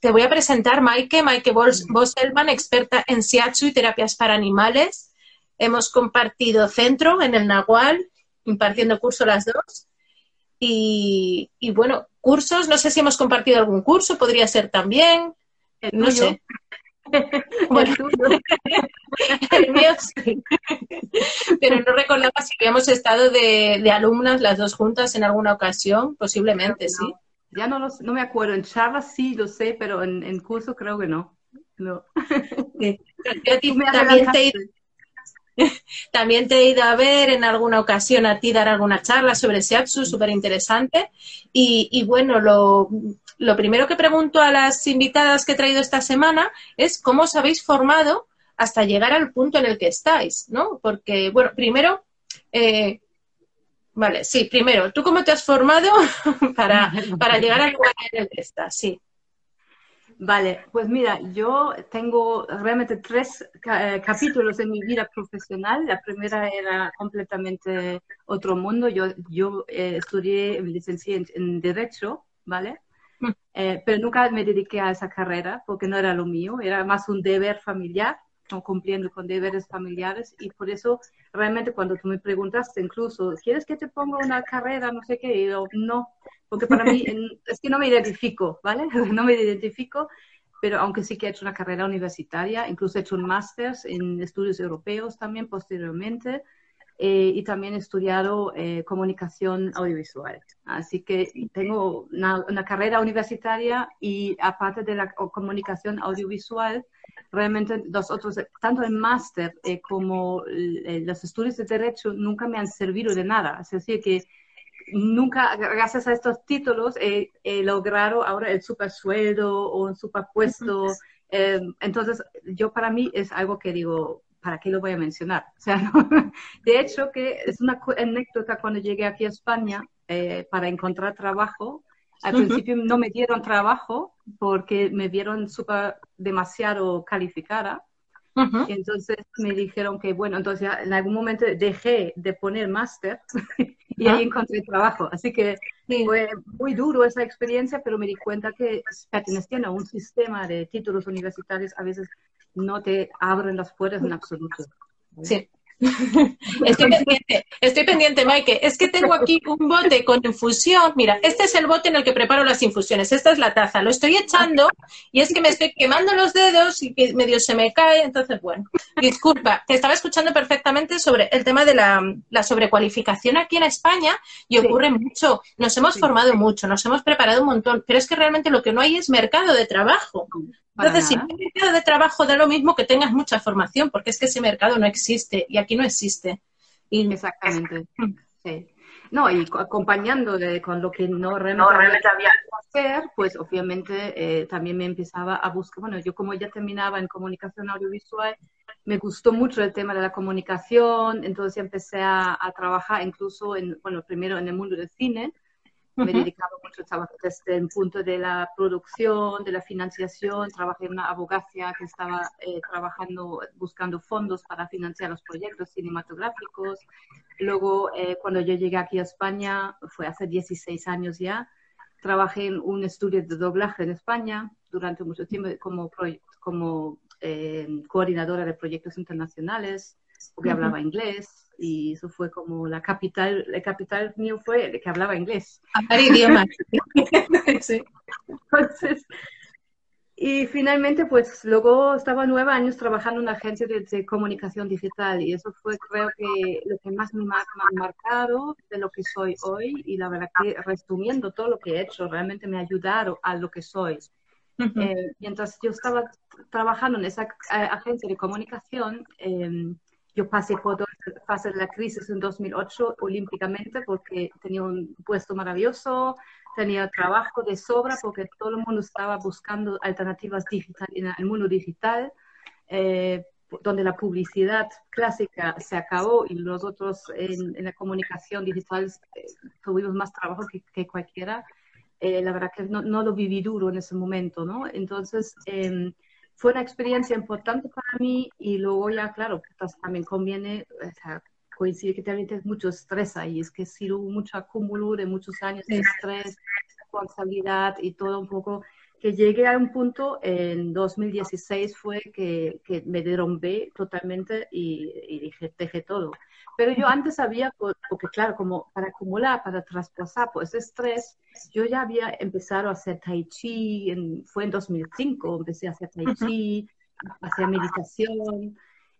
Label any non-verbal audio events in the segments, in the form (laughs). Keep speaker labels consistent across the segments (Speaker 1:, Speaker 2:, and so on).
Speaker 1: Te voy a presentar Maike, Maike Bosselman, experta en Shiatsu y terapias para animales. Hemos compartido centro en el Nahual, impartiendo curso las dos. Y, y, bueno, cursos, no sé si hemos compartido algún curso, podría ser también, no sé. (laughs) Bueno, (laughs) el mío sí. Pero no recordaba si habíamos estado de, de, alumnas las dos juntas en alguna ocasión, posiblemente, sí.
Speaker 2: Ya no, los, no me acuerdo, en charlas sí lo sé, pero en, en curso creo que no. no.
Speaker 1: Sí. (laughs) también, te, (laughs) también te he ido a ver en alguna ocasión a ti dar alguna charla sobre Shiatsu, súper interesante. Y, y, bueno, lo, lo primero que pregunto a las invitadas que he traído esta semana es cómo os habéis formado hasta llegar al punto en el que estáis, ¿no? Porque, bueno, primero, eh, Vale, sí, primero, ¿tú cómo te has formado (laughs) para, (laughs) para llegar al lugar en el que estás? Sí.
Speaker 2: Vale, pues mira, yo tengo realmente tres eh, capítulos en mi vida profesional. La primera era completamente otro mundo. Yo, yo eh, estudié, me licencié en, en Derecho, ¿vale? Mm. Eh, pero nunca me dediqué a esa carrera porque no era lo mío, era más un deber familiar cumpliendo con deberes familiares y por eso realmente cuando tú me preguntaste incluso, ¿quieres que te ponga una carrera? No sé qué, y yo, no, porque para mí (laughs) es que no me identifico, ¿vale? (laughs) No me identifico, pero aunque sí que he hecho una carrera universitaria, incluso he hecho un máster en estudios europeos también posteriormente. Eh, y también he estudiado eh, comunicación audiovisual. Así que tengo una, una, carrera universitaria y aparte de la comunicación audiovisual, realmente los otros, tanto el máster eh, como eh, los estudios de derecho nunca me han servido de nada. Es decir, que nunca, gracias a estos títulos, he, logrado ahora el super sueldo o un super puesto. Eh, entonces, yo para mí es algo que digo, ¿para qué lo voy a mencionar? O sea, (laughs) de hecho, que es una anécdota cuando llegué aquí a España para encontrar trabajo. Al principio no me dieron trabajo porque me vieron super demasiado calificada. y entonces me dijeron que, bueno, entonces en algún momento dejé de poner máster (laughs) y ahí encontré trabajo. Así que fue muy duro esa experiencia, pero me di cuenta que perteneciendo a un sistema de títulos universitarios a veces no te abren las puertas en absoluto.
Speaker 1: Sí. Estoy pendiente, estoy pendiente, Maike. Es que tengo aquí un bote con infusión. Mira, este es el bote en el que preparo las infusiones. Esta es la taza. Lo estoy echando y es que me estoy quemando los dedos y que medio se me cae. Entonces, bueno, disculpa. Te estaba escuchando perfectamente sobre el tema de la, sobrecualificación aquí en España y ocurre mucho. Nos hemos formado mucho, nos hemos preparado un montón, pero es que realmente lo que no hay es mercado de trabajo. Entonces, si no hay mercado de trabajo, da lo mismo que tengas mucha formación, porque es que ese mercado no existe y aquí no existe.
Speaker 2: Y... Exactamente. (laughs) Sí. No, y acompañando con lo que no realmente, había que hacer, pues obviamente eh, también me empezaba a buscar, bueno, yo como ya terminaba en comunicación audiovisual, me gustó mucho el tema de la comunicación, entonces empecé a, a trabajar incluso en, bueno, primero en el mundo del cine, me he dedicado mucho desde el punto de la producción, de la financiación. Trabajé en una abogacía que estaba eh, trabajando, buscando fondos para financiar los proyectos cinematográficos. Luego, eh, cuando yo llegué aquí a España, fue hace 16 años ya, trabajé en un estudio de doblaje en España durante mucho tiempo como, como eh, coordinadora de proyectos internacionales, porque hablaba inglés y eso fue como la capital, la capital mío fue el que hablaba inglés.
Speaker 1: Hablar idiomas. (laughs)
Speaker 2: sí. Entonces, y finalmente, pues luego estaba nueve años trabajando en una agencia de, comunicación digital y eso fue creo que lo que más me ha marcado de lo que soy hoy y la verdad que resumiendo todo lo que he hecho, realmente me ha ayudado a lo que soy. Eh, mientras yo estaba trabajando en esa eh, agencia de comunicación, eh, yo pasé por dos fases de la crisis en 2008 olímpicamente porque tenía un puesto maravilloso, tenía trabajo de sobra porque todo el mundo estaba buscando alternativas digitales en el mundo digital, eh, donde la publicidad clásica se acabó y nosotros en, en la comunicación digital eh, tuvimos más trabajo que, que cualquiera. Eh, la verdad que no, no, lo viví duro en ese momento, ¿no? Entonces, em, fue una experiencia importante para mí y luego ya, claro, pues también conviene, o sea, coincide que también tienes mucho estrés ahí, es que sí hubo mucho acúmulo de muchos años de estrés, responsabilidad y todo un poco, que llegué a un punto en 2016 fue que, que me derrumbé totalmente y, y, dije, dejé todo. Pero yo antes había, porque claro, como para acumular, para traspasar pues estrés, yo ya había empezado a hacer tai chi, en, fue en 2005, empecé a hacer tai chi, a hacer meditación,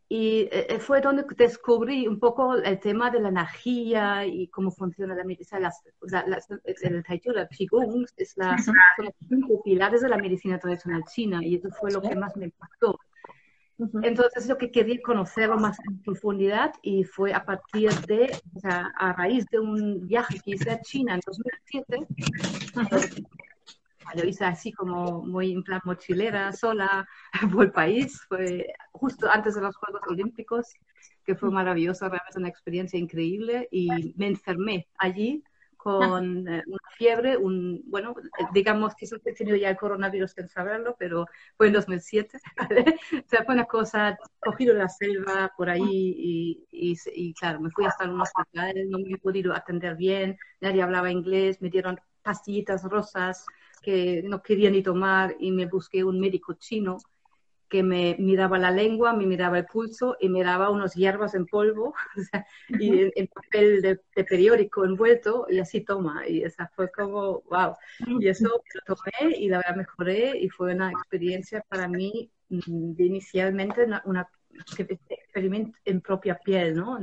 Speaker 2: y eh, fue donde descubrí un poco el tema de la energía y cómo funciona la medicina. La, la, el Tai Chi, la Qigong, es la, son los cinco pilares de la medicina tradicional china y eso fue lo que más me impactó. Entonces, lo que quería conocerlo más en profundidad y fue a partir de, o sea, a raíz de un viaje que hice a China en 2007, lo hice así como muy en plan mochilera, sola, (laughs) por el país. Fue justo antes de los Juegos Olímpicos, que fue maravilloso, realmente una experiencia increíble. Y me enfermé allí con eh, una fiebre, un, bueno, digamos que he tenido ya el coronavirus sin saberlo, pero fue en 2007, (laughs) ¿vale? O sea, fue una cosa, cogido la selva por ahí y, y, y, claro, me fui hasta un hospital, no me he podido atender bien, nadie hablaba inglés, me dieron pastillitas rosas, que no quería ni tomar y me busqué un médico chino que me miraba la lengua, me miraba el pulso y miraba unos hierbas en polvo (laughs) y en, papel de, periódico envuelto y así toma. Y esa fue como, wow. Y eso lo tomé y la verdad mejoré y fue una experiencia para mí mm, de inicialmente una, una experimento en propia piel, ¿no?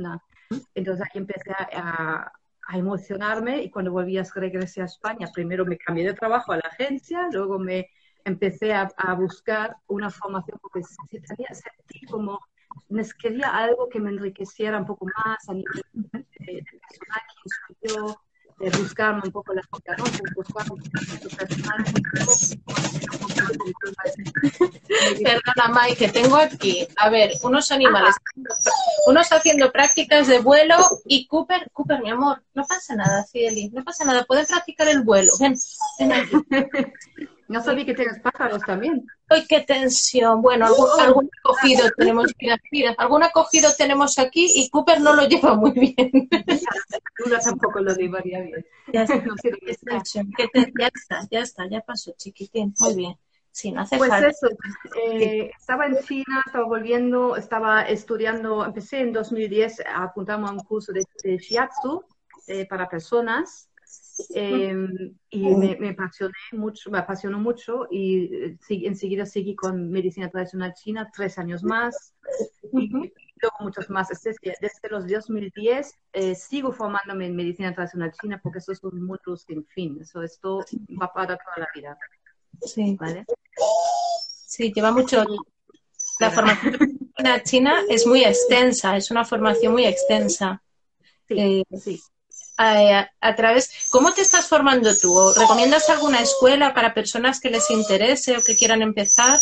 Speaker 2: entonces ahí empecé a, a emocionarme y cuando volví a regresé a España, primero me cambié de trabajo a la agencia, luego me empecé a, a buscar una formación porque tenía, sentí como quería algo que me enriqueciera un poco más a nivel de, personal, quién soy yo, de buscarme un poco la vida, ¿no? Buscarme un poco personal.
Speaker 1: Perdona, Mike, que tengo aquí, a ver, unos animales, unos haciendo prácticas de vuelo y Cooper, Cooper, mi amor, no pasa nada, Cieli, no pasa nada, pueden practicar el vuelo, ven, ven aquí. (laughs)
Speaker 2: No sabía que tienes pájaros también.
Speaker 1: ¡Ay, qué tensión! Bueno, algún, algún acogido tenemos, mira, mira, algún acogido tenemos aquí y Cooper no lo lleva muy bien. (laughs)
Speaker 2: Luna tampoco lo llevaría bien.
Speaker 1: Ya está, ya está, ya está, ya pasó, chiquitín. Muy bien. Sí, no hace
Speaker 2: pues
Speaker 1: falta.
Speaker 2: eso, eh, estaba en China, estaba volviendo, estaba estudiando, empecé en 2010, apuntamos a un curso de, de shiatsu eh, para personas eh, y me, me, apasioné mucho, me apasionó mucho y eh, enseguida seguí con medicina tradicional china tres años más y luego muchos más. Desde, desde los 2010 eh, sigo formándome en medicina tradicional china porque eso es un mundo sin fin. Eso esto va para toda la vida.
Speaker 1: Sí. ¿Vale? Sí, lleva mucho. La formación china es muy extensa, es una formación muy extensa.
Speaker 2: Sí, eh, sí
Speaker 1: a, a, través, ¿cómo te estás formando tú? ¿Recomiendas alguna escuela para personas que les interese o que quieran empezar?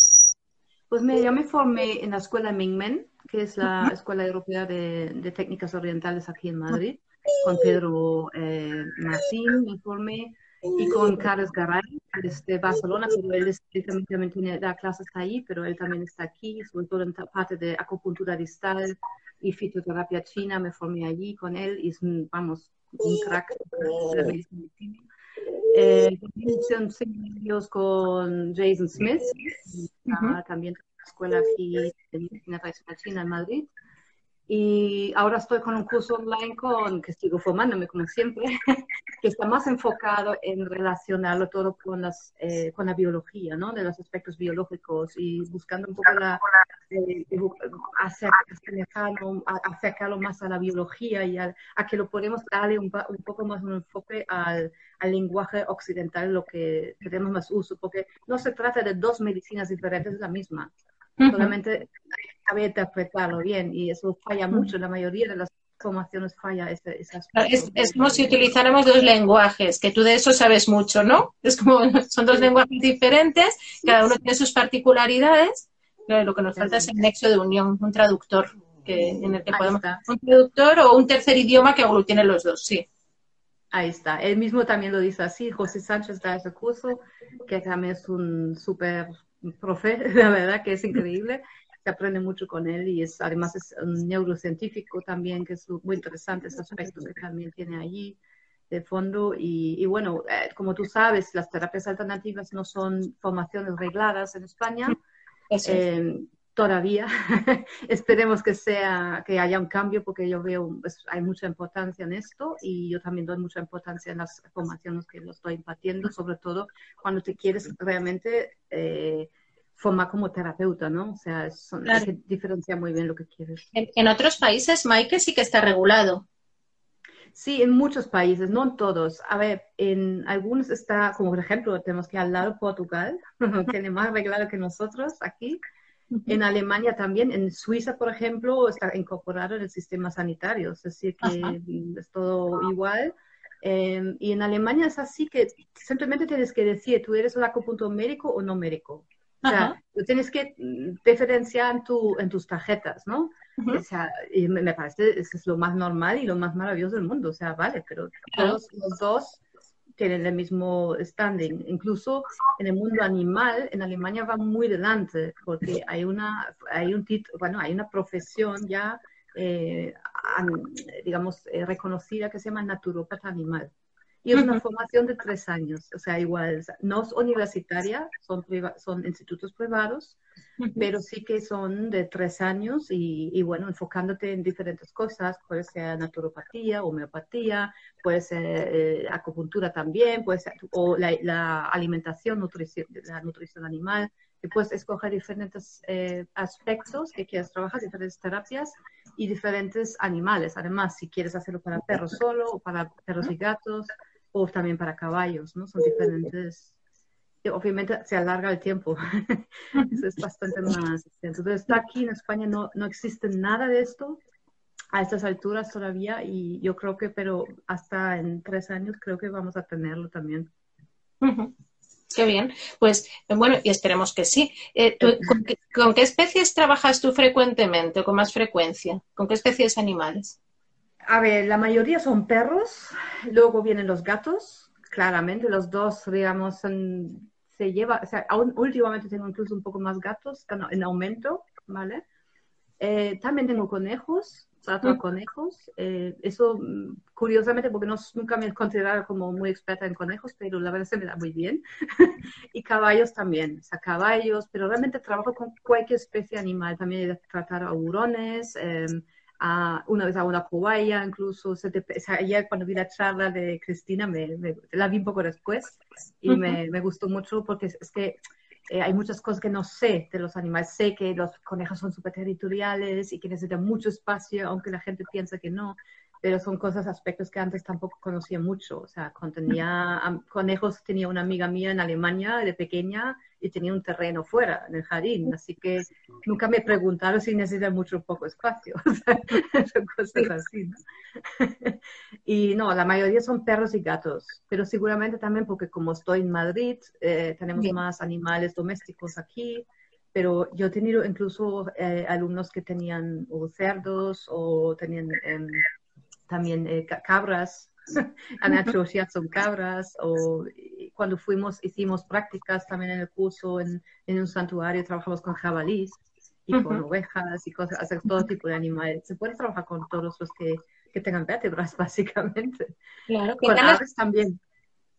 Speaker 2: Pues mira, yo me formé en la escuela Mingmen, que es la Escuela Europea de, de Técnicas Orientales aquí en Madrid, con Pedro eh, Martín me formé y con Carlos Garay desde Barcelona, pero él, él también tiene, da clases ahí, pero él también está aquí, sobre todo en parte de acupuntura distal y fitoterapia china, me formé allí con él y es, vamos, un crack de la medicina eh, son seminarios con Jason Smith, uh -huh. también una escuela aquí de medicina tradicional china en Madrid. Y ahora estoy con un curso online con, que sigo formándome como siempre, (laughs) que está más enfocado en relacionarlo todo con, las, eh, con la biología, ¿no? De los aspectos biológicos y buscando un poco la, eh, acercarlo, acercarlo más a la biología y a, a que lo podemos darle un, un, poco más un enfoque al, al lenguaje occidental, lo que tenemos más uso, porque no se trata de dos medicinas diferentes, es la misma. Uh -huh. Solamente saber interpretarlo bien y eso falla mucho la mayoría de las formaciones falla ese,
Speaker 1: es, como si utilizáramos dos lenguajes, que tú de eso sabes mucho, ¿no? Es como, son dos lenguajes diferentes, cada uno tiene sus particularidades, pero lo que nos falta es el nexo de unión, un traductor, que, en el que podemos... Un traductor o un tercer idioma que aglutine los dos, sí.
Speaker 2: Ahí está. Él mismo también lo dice así. José Sánchez da ese curso, que también es un súper profe, (laughs) la verdad que es increíble se aprende mucho con él y es además es un neurocientífico también, que es muy interesante ese aspecto que también tiene allí de fondo. Y, bueno, eh, como tú sabes, las terapias alternativas no son formaciones regladas en España. Eh, todavía. (laughs) Esperemos que sea, que haya un cambio porque yo veo, pues, hay mucha importancia en esto y yo también doy mucha importancia en las formaciones que lo estoy impartiendo, sobre todo cuando te quieres realmente eh, forma como terapeuta, ¿no? O sea, son, diferencia muy bien lo que quieres.
Speaker 1: En, otros países, Mike, sí que está regulado.
Speaker 2: Sí, en muchos países, no en todos. A ver, en algunos está, como por ejemplo, tenemos que al lado Portugal, (laughs) tiene más regulado que nosotros aquí. En Alemania también, en Suiza, por ejemplo, está incorporado en el sistema sanitario, es decir, que es todo igual. Em, y en Alemania es así que simplemente tienes que decir, tú eres un acupuntor médico o no médico. O sea, tú tienes que mm, diferenciar en, tu, en tus tarjetas, ¿no? O sea, y me, parece eso es lo más normal y lo más maravilloso del mundo. O sea, vale, pero todos los dos tienen el mismo standing. Incluso en el mundo animal, en Alemania va muy delante, porque hay una, hay un bueno, hay una profesión ya, eh, digamos, eh, reconocida que se llama naturópata animal. Y es una formación de tres años, o sea, igual, no es universitaria, son, son institutos privados, pero sí que son de tres años y, bueno, enfocándote en diferentes cosas, puede ser naturopatía, homeopatía, puede ser eh, acupuntura también, puede ser, o la, alimentación, nutrición, la nutrición animal, y puedes escoger diferentes eh, aspectos que quieras trabajar, diferentes terapias y diferentes animales. Además, si quieres hacerlo para perros solo o para perros y gatos, o también para caballos, ¿no? Son diferentes. Obviamente se alarga el tiempo, (laughs) eso es bastante más. Entonces, está aquí en España no, no existe nada de esto a estas alturas todavía y yo creo que, pero hasta en tres años creo que vamos a tenerlo también.
Speaker 1: Qué bien. Pues bueno, y esperemos que sí. Eh, ¿con, qué, ¿con, qué, especies trabajas tú frecuentemente o con más frecuencia? ¿Con qué especies animales?
Speaker 2: A ver, la mayoría son perros, luego vienen los gatos, claramente, los dos, digamos, se lleva, o sea, últimamente tengo incluso un poco más gatos, en aumento, ¿vale? Eh, también tengo conejos, trato mm. conejos, eh, eso mm, curiosamente porque no, nunca me he considerado como muy experta en conejos, pero la verdad se me da muy bien. (laughs) y caballos también, o sea, caballos, pero realmente trabajo con cualquier especie animal, también he tratado a hurones, eh, una vez a una cobaya, incluso ayer cuando vi la charla de Cristina, me, la vi un poco después y me, me, gustó mucho porque es, que eh, hay muchas cosas que no sé de los animales. Sé que los conejos son súper territoriales y que necesitan mucho espacio, aunque la gente piensa que no pero son cosas, aspectos que antes tampoco conocía mucho. O sea, cuando tenía conejos, tenía una amiga mía en Alemania de pequeña y tenía un terreno fuera, en el jardín, así que nunca me preguntaron si necesita mucho o poco espacio. (laughs) O sea, son cosas así, ¿no? (laughs) y no, la mayoría son perros y gatos, pero seguramente también porque como estoy en Madrid, eh, tenemos más animales domésticos aquí, pero yo he tenido incluso eh, alumnos que tenían cerdos o tenían em, también eh, cabras, han hecho son cabras, o cuando fuimos, hicimos prácticas también en el curso, en, en un santuario, trabajamos con jabalís y con ovejas y cosas, hacer todo tipo de animales. Se puede trabajar con todos los que, que tengan vértebras, (laughs) básicamente.
Speaker 1: Claro, con aves también.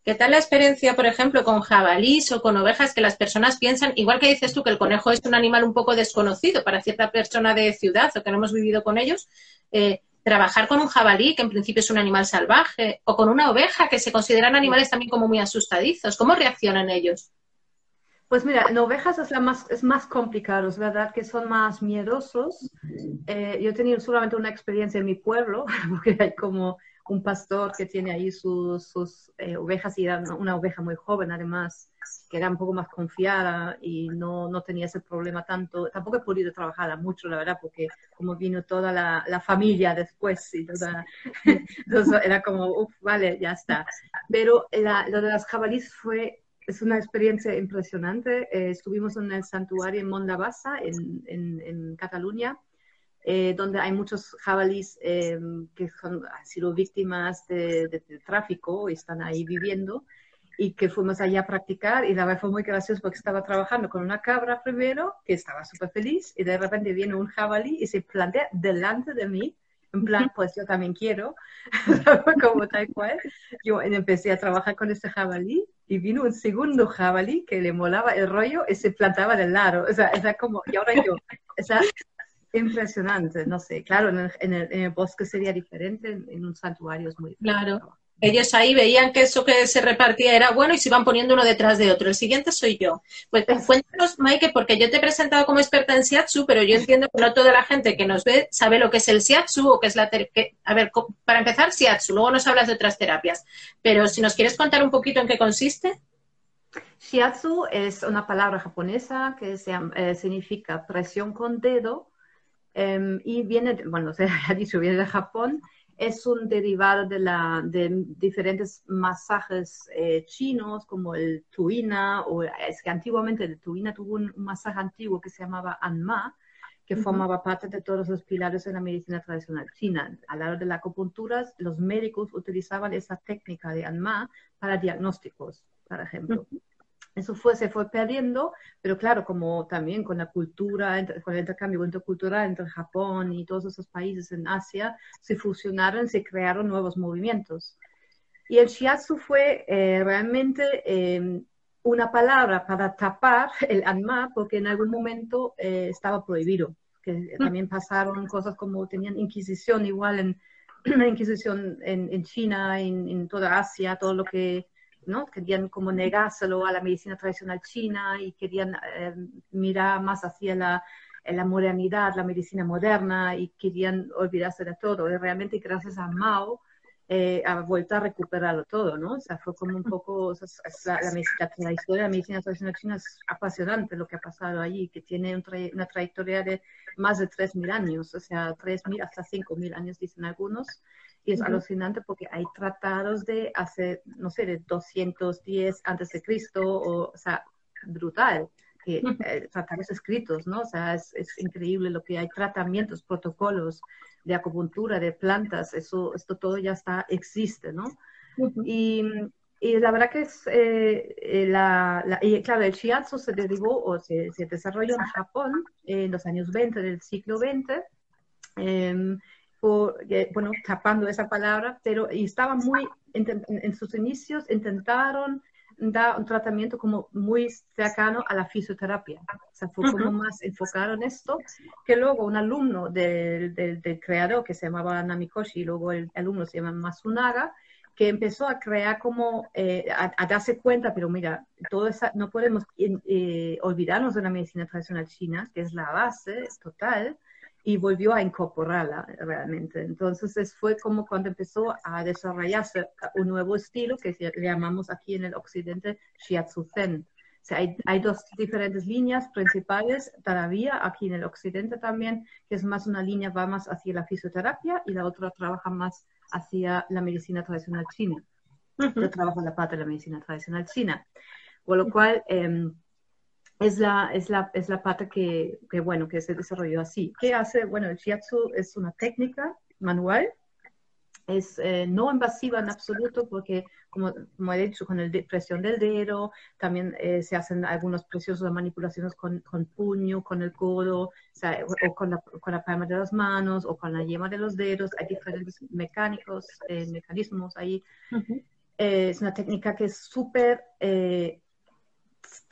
Speaker 1: ¿Qué tal la experiencia, por ejemplo, con jabalís o con ovejas que las personas piensan, igual que dices tú que el conejo es un animal un poco desconocido para cierta persona de ciudad o que no hemos vivido con ellos, eh, trabajar con un jabalí, que en principio es un animal salvaje, o con una oveja, que se consideran animales también como muy asustadizos. ¿Cómo reaccionan ellos?
Speaker 2: Pues mira, en ovejas es, la más, es más complicado, es verdad que son más miedosos. Eh, yo he tenido solamente una experiencia en mi pueblo, (laughs) porque hay como un pastor que tiene ahí sus, sus eh, ovejas y era una oveja muy joven además, que era un poco más confiada y no, no tenía ese problema tanto. Tampoco he podido trabajar mucho, la verdad, porque como vino toda la, la familia después y toda, (laughs) entonces era como, uff, vale, ya está. Pero lo de las jabalíes fue es una experiencia impresionante. Eh, estuvimos en el santuario en Mondabasa, en, en, en Cataluña, eh, donde hay muchos jabalíes eh, que han sido víctimas de, tráfico y están ahí viviendo y que fuimos allá a practicar y la verdad fue muy gracioso porque estaba trabajando con una cabra primero que estaba súper feliz y de repente viene un jabalí y se plantea delante de mí en plan, pues yo también quiero, (laughs) como tal cual. Yo empecé a trabajar con este jabalí y vino un segundo jabalí que le molaba el rollo y se plantaba del lado. O sea, era como, y ahora yo, o sea, impresionante, no sé, claro, en el, bosque sería diferente, en, un santuario es muy
Speaker 1: diferente. Claro. Ellos ahí veían que eso que se repartía era bueno y se iban poniendo uno detrás de otro. El siguiente soy yo. Pues cuéntanos, Maike, porque yo te he presentado como experta en Shiatsu, pero yo entiendo que no toda la gente que nos ve sabe lo que es el Shiatsu o que es la... a ver, para empezar, Shiatsu, luego nos hablas de otras terapias. Pero si nos quieres contar un poquito en qué consiste.
Speaker 2: Shiatsu es una palabra japonesa que se, eh, significa presión con dedo Em, y viene, bueno, (laughs) se ha dicho, viene de Japón, es un derivado de, la, de diferentes masajes eh, chinos como el tuina, o es que antiguamente el tuina tuvo un, masaje antiguo que se llamaba anma, que formaba parte de todos los pilares de la medicina tradicional china. A la hora de la acupuntura, los médicos utilizaban esa técnica de anma para diagnósticos, por ejemplo eso fue, se fue perdiendo, pero claro, como también con la cultura, con el intercambio intercultural entre Japón y todos esos países en Asia, se fusionaron, se crearon nuevos movimientos. Y el shiatsu fue eh, realmente em, una palabra para tapar el anma, porque en algún momento eh, estaba prohibido. Que mm. también pasaron cosas como tenían inquisición, igual en la (clears throat) inquisición en, en China, en, en toda Asia, todo lo que ¿no? Querían como negárselo a la medicina tradicional china y querían eh, mirar más hacia la, la, modernidad, la medicina moderna y querían olvidarse de todo. Y realmente gracias a Mao eh, ha vuelto a recuperarlo todo, ¿no? O sea, fue como un poco, la, la, historia de la medicina tradicional china es apasionante lo que ha pasado allí, que tiene una trayectoria de más de 3.000 años, o sea, 3.000 hasta 5.000 años dicen algunos. Y es alucinante porque hay tratados de hace, no sé, de 210 antes de Cristo, o, o sea, brutal. Que, eh, tratados escritos, ¿no? O sea, es, es, increíble lo que hay, tratamientos, protocolos de acupuntura, de plantas, eso, esto todo ya está, existe, ¿no? y, y, la verdad que es, eh, eh, la, y claro, el shiatsu se derivó o se, se desarrolló en Japón en los años 20 del siglo XX. Em, bueno, tapando esa palabra, pero y estaba muy, en, sus inicios intentaron dar un tratamiento como muy cercano a la fisioterapia. O sea, fue como más enfocado en esto, que luego un alumno del, del, creador que se llamaba Namikoshi, y luego el alumno se llama Masunaga, que empezó a crear como, eh, a, darse cuenta, pero mira, todo esa, no podemos eh, olvidarnos de la medicina tradicional china, que es la base total, y volvió a incorporarla realmente. Entonces fue como cuando empezó a desarrollarse un nuevo estilo que le llamamos aquí en el occidente Shiatsu Zen. O sea, hay, hay, dos diferentes líneas principales todavía aquí en el occidente también, que es más una línea va más hacia la fisioterapia y la otra trabaja más hacia la medicina tradicional china. Yo trabajo en la parte de la medicina tradicional china. Con lo cual, eh, es la, es la, es la pata que, que, bueno, que se desarrolló así. ¿Qué hace? Bueno, el shiatsu es una técnica manual, es eh, no invasiva en absoluto porque, como, como, he dicho, con la presión del dedo, también eh, se hacen algunos preciosos manipulaciones con, con puño, con el codo, o, sea, o con, la, con, la, palma de las manos, o con la yema de los dedos. Hay diferentes mecánicos, eh, mecanismos ahí. es una técnica que es súper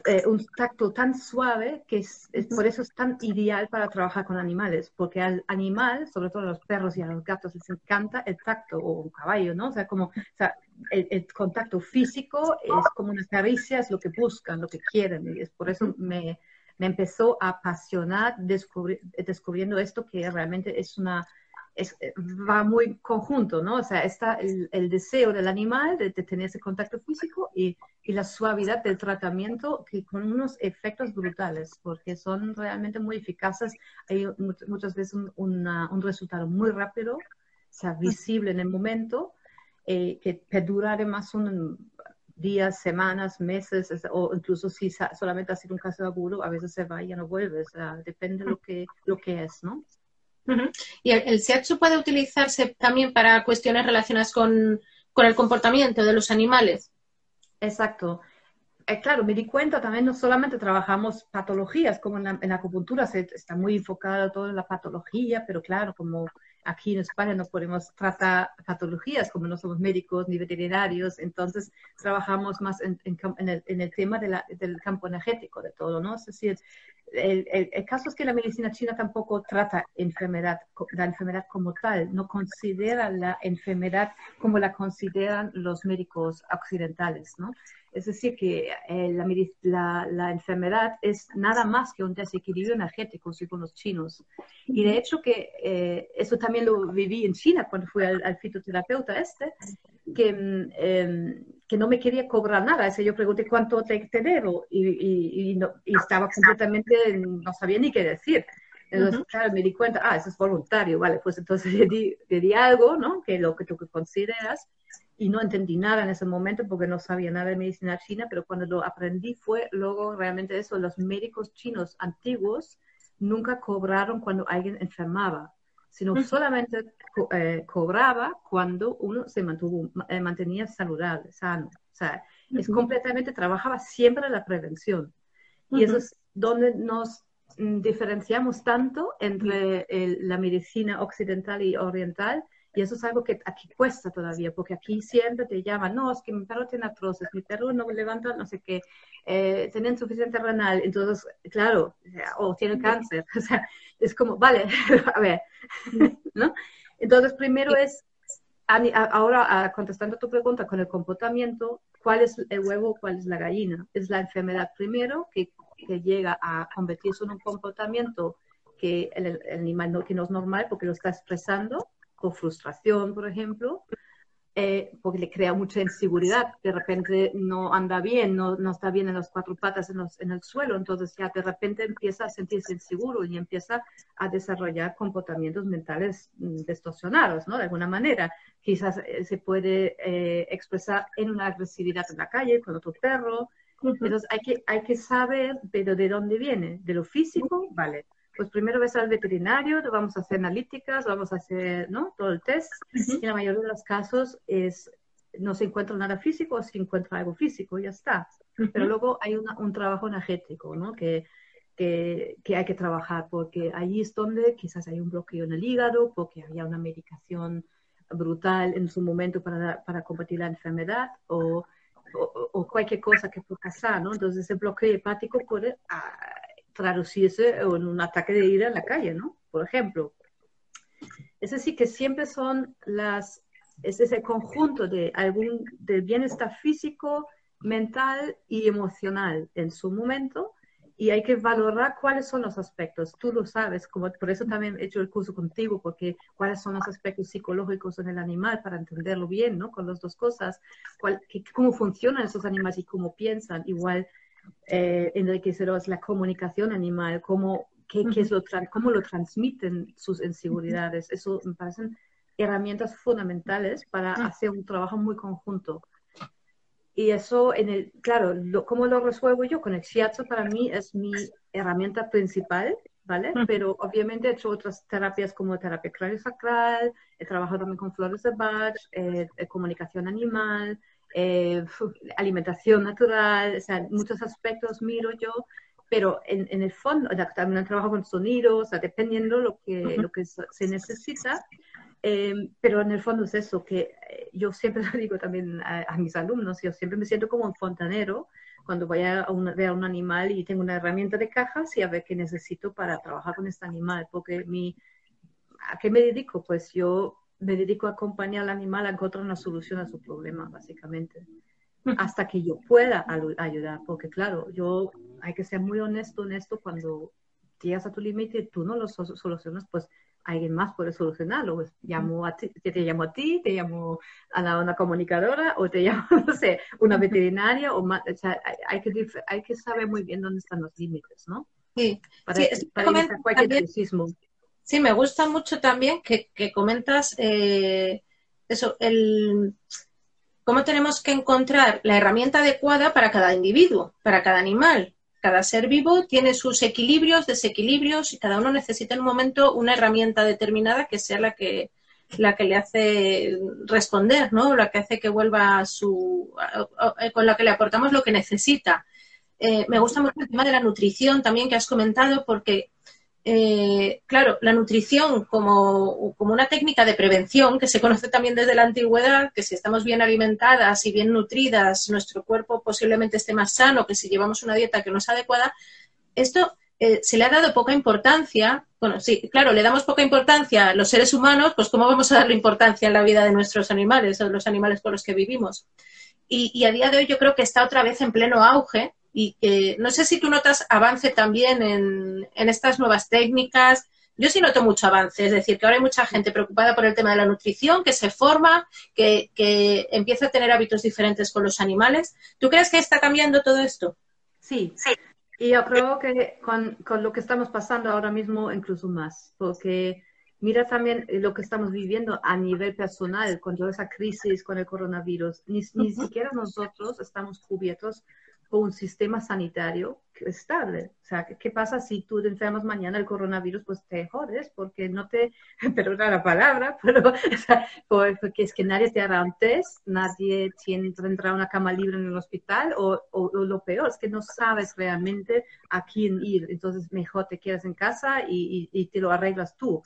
Speaker 2: eh, un tacto tan suave que es, por eso es tan ideal para trabajar con animales, porque al animal, sobre todo a los perros y a los gatos, les encanta el tacto o un caballo, ¿no? O sea, como, o sea, el, contacto físico es como una caricia, es lo que buscan, lo que quieren, y es por eso me, me empezó a apasionar descubriendo esto que realmente es una va muy conjunto, ¿no? O sea, está el, deseo del animal de, tener ese contacto físico y, la suavidad del tratamiento que con unos efectos brutales, porque son realmente muy eficaces. Hay muchas veces un, resultado muy rápido, o sea, visible en el momento, eh, que perdura además un, días, semanas, meses, o incluso si solamente ha sido un caso agudo, a veces se va y ya no vuelve. O sea, depende de lo que, lo que es, ¿no?
Speaker 1: ¿Y el, el puede utilizarse también para cuestiones relacionadas con, el comportamiento de los animales?
Speaker 2: Exacto. Eh, claro, me di cuenta también, no solamente trabajamos patologías, como en la, acupuntura se, está muy enfocado todo en la patología, pero claro, como aquí en España no podemos tratar patologías, como no somos médicos ni veterinarios, entonces trabajamos más en, el, tema del campo energético de todo, ¿no? Es el, el, caso es que la medicina china tampoco trata enfermedad, la enfermedad como tal, no considera la enfermedad como la consideran los médicos occidentales, ¿no? Es decir, que eh, la, la, enfermedad es nada más que un desequilibrio energético, según los chinos. Y de hecho que eh, eso también lo viví en China cuando fui al, fitoterapeuta este, que, em, que, no me quería cobrar nada. Ese yo pregunté cuánto te, debo y, y, no, y, estaba completamente, no sabía ni qué decir. Entonces, claro, me di cuenta, ah, eso es voluntario, vale, pues entonces (laughs) le di, le di algo, ¿no? Que lo que tú consideras y no entendí nada en ese momento porque no sabía nada de medicina china, pero cuando lo aprendí fue luego realmente eso, los médicos chinos antiguos nunca cobraron cuando alguien enfermaba, sino solamente eh, cobraba cuando uno se mantuvo, eh, mantenía saludable, sano. O sea, es completamente, trabajaba siempre la prevención. Y eso es donde nos mm, diferenciamos tanto entre la medicina occidental y oriental, y eso es algo que aquí cuesta todavía, porque aquí siempre te llaman, no, es que mi perro tiene artrosis, mi perro no levanta no sé qué, eh, tiene insuficiente renal, entonces, claro, o tiene cáncer, (laughs) o sea, es como, vale, (laughs) a ver, (laughs) ¿no? Entonces, primero es, ahora contestando tu pregunta con el comportamiento, ¿cuál es el huevo, cuál es la gallina? Es la enfermedad primero que, que llega a convertirse en un comportamiento que el, el animal no, que no es normal porque lo está expresando, frustración, por ejemplo, eh, porque le crea mucha inseguridad. De repente no anda bien, no, no está bien en las cuatro patas en, en, el suelo, entonces ya de repente empieza a sentirse inseguro y empieza a desarrollar comportamientos mentales mm, distorsionados, ¿no? De alguna manera. Quizás eh, se puede eh, expresar en una agresividad en la calle con otro perro. Entonces hay que, hay que saber, pero de dónde viene. De lo físico, vale pues primero ves al veterinario, vamos a hacer analíticas, vamos a hacer ¿no? todo el test. Y en la mayoría de los casos es, no se encuentra nada físico o se encuentra algo físico, ya está. Pero luego hay un trabajo energético ¿no? que, que, que, hay que trabajar, porque ahí es donde quizás hay un bloqueo en el hígado, porque había una medicación brutal en su momento para, para combatir la enfermedad o, o, cualquier cosa que pueda pasar, ¿no? Entonces ese bloqueo hepático puede... Ah, traducirse en un ataque de ira en la calle, ¿no? Por ejemplo. Es decir, que siempre son las, es ese conjunto de algún, del bienestar físico, mental y emocional en su momento y hay que valorar cuáles son los aspectos. Tú lo sabes, como por eso también he hecho el curso contigo, porque cuáles son los aspectos psicológicos en el animal para entenderlo bien, ¿no? Con las dos cosas, cómo funcionan esos animales y cómo piensan. Igual eh, enriqueceros la comunicación animal, cómo, qué, es lo cómo lo transmiten sus inseguridades. Eso me parecen herramientas fundamentales para hacer un trabajo muy conjunto. Y eso, en el, claro, ¿cómo lo resuelvo yo? Con el shiatsu para mí es mi herramienta principal, ¿vale? Pero obviamente he hecho otras terapias como terapia craniosacral, he trabajado también con flores de Bach, eh, comunicación animal, eh, alimentación natural, o sea, muchos aspectos miro yo, pero en, en el fondo, también trabajo con sonidos, o sea, dependiendo lo que, lo que se necesita, em, pero en el fondo es eso, que eh, yo siempre (laughs) lo digo también a, mis alumnos, yo siempre me siento como un fontanero cuando voy a, ver a un animal y tengo una herramienta de cajas y a ver qué necesito para trabajar con este animal, porque mi, ¿a qué me dedico? Pues yo me dedico a acompañar al animal a encontrar una solución a su problema, básicamente, hasta que yo pueda ayudar, porque claro, yo hay que ser muy honesto, honesto cuando llegas a tu límite y tú no lo solucionas, pues alguien más puede solucionarlo. Pues llamo a ti, te, llamo a ti, te llamo a una comunicadora o te (laughs) llamo, no sé, una veterinaria. O, o sea, hay, que, hay que saber muy bien dónde están los límites, ¿no?
Speaker 1: Sí, para, evitar cualquier Sí, me gusta mucho también que, comentas eh, eso, el cómo tenemos que encontrar la herramienta adecuada para cada individuo, para cada animal cada ser vivo tiene sus equilibrios, desequilibrios y cada uno necesita en un momento una herramienta determinada que sea la que, la que le hace responder, ¿no? La que hace que vuelva a su, con la que le aportamos lo que necesita. Eh, me gusta mucho el tema de la nutrición también que has comentado porque eh, claro, la nutrición como, una técnica de prevención que se conoce también desde la antigüedad, que si estamos bien alimentadas y bien nutridas, nuestro cuerpo posiblemente esté más sano que si llevamos una dieta que no es adecuada, esto eh, se le ha dado poca importancia. Bueno, sí, claro, le damos poca importancia a los seres humanos, pues ¿cómo vamos a darle importancia en la vida de nuestros animales o de los animales con los que vivimos? Y a día de hoy yo creo que está otra vez en pleno auge y que no sé si tú notas avance también en, estas nuevas técnicas. Yo sí noto mucho avance, es decir, que ahora hay mucha gente preocupada por el tema de la nutrición, que se forma, que, empieza a tener hábitos diferentes con los animales. ¿Tú crees que está cambiando todo esto?
Speaker 2: Sí, sí. Y yo creo que con, lo que estamos pasando ahora mismo, incluso más, porque mira también lo que estamos viviendo a nivel personal con toda esa crisis con el coronavirus. Ni, ni siquiera nosotros estamos cubiertos un sistema sanitario estable. O sea, ¿qué, pasa si tú te enfermas mañana el coronavirus? Pues te jodes porque no te, (laughs) perdona la palabra, (laughs) pero o sea, porque es que nadie te hará un test, nadie tiene, tendrá una cama libre en el hospital o, o, lo peor es que no sabes realmente a quién ir. Entonces mejor te quedas en casa y, y te lo arreglas tú.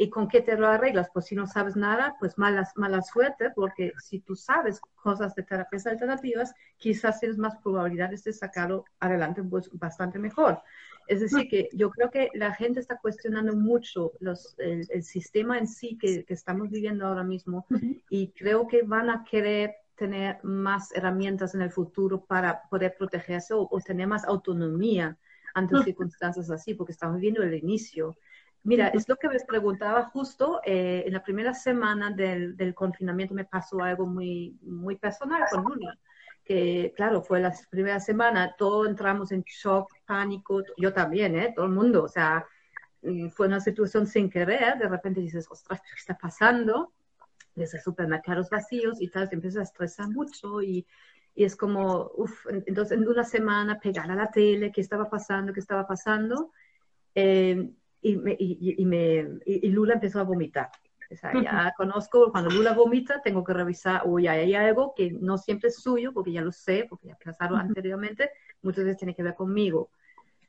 Speaker 2: ¿Y con qué te lo arreglas? Pues si no sabes nada, pues mala, mala suerte, porque si tú sabes cosas de terapias alternativas, quizás tienes más probabilidades de sacarlo adelante pues, bastante mejor. Es decir, que yo creo que la gente está cuestionando mucho los, el, sistema en sí que, que, estamos viviendo ahora mismo y creo que van a querer tener más herramientas en el futuro para poder protegerse o, tener más autonomía ante circunstancias así, porque estamos viendo el inicio. Mira, es lo que les preguntaba justo eh, en la primera semana del, confinamiento me pasó algo muy, muy personal con Luna, que claro, fue la primera semana, todos entramos en shock, pánico, yo también, ¿eh? todo el mundo, o sea, mm, fue una situación sin querer, de repente dices, ostras, ¿qué está pasando? Desde supermercados vacíos y tal, te empiezas a estresar mucho y, y es como, uff, entonces en una semana pegar a la tele, ¿qué estaba pasando? ¿Qué estaba pasando? Eh, y, me, y, me, y, Lula empezó a vomitar. O sea, ya conozco, cuando Lula vomita, tengo que revisar, ya hay algo que no siempre es suyo, porque ya lo sé, porque ya pasaron anteriormente, muchas veces tiene que ver conmigo.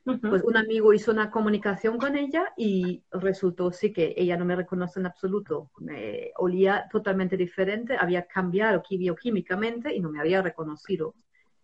Speaker 2: Pues un amigo hizo una comunicación con ella y resultó sí que ella no me reconoce en absoluto. Me olía totalmente diferente, había cambiado bioquímicamente y no me había reconocido.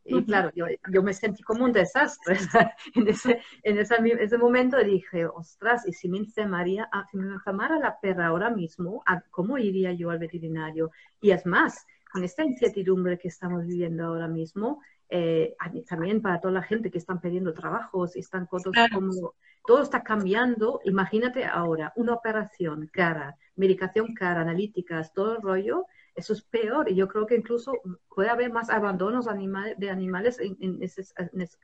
Speaker 2: Y claro, yo, yo, me sentí como un desastre. (laughs) en ese, en ese, ese, momento dije, ostras, ¿y si me enfermaría, ah, si me enfermara la perra ahora mismo, ¿cómo iría yo al veterinario? Y es más, con esta incertidumbre que estamos viviendo ahora mismo, eh, también para toda la gente que están pidiendo trabajos y están cosas como todo está cambiando. Imagínate ahora una operación cara, medicación cara, analíticas, todo el rollo eso es peor. Y yo creo que incluso puede haber más abandonos de animales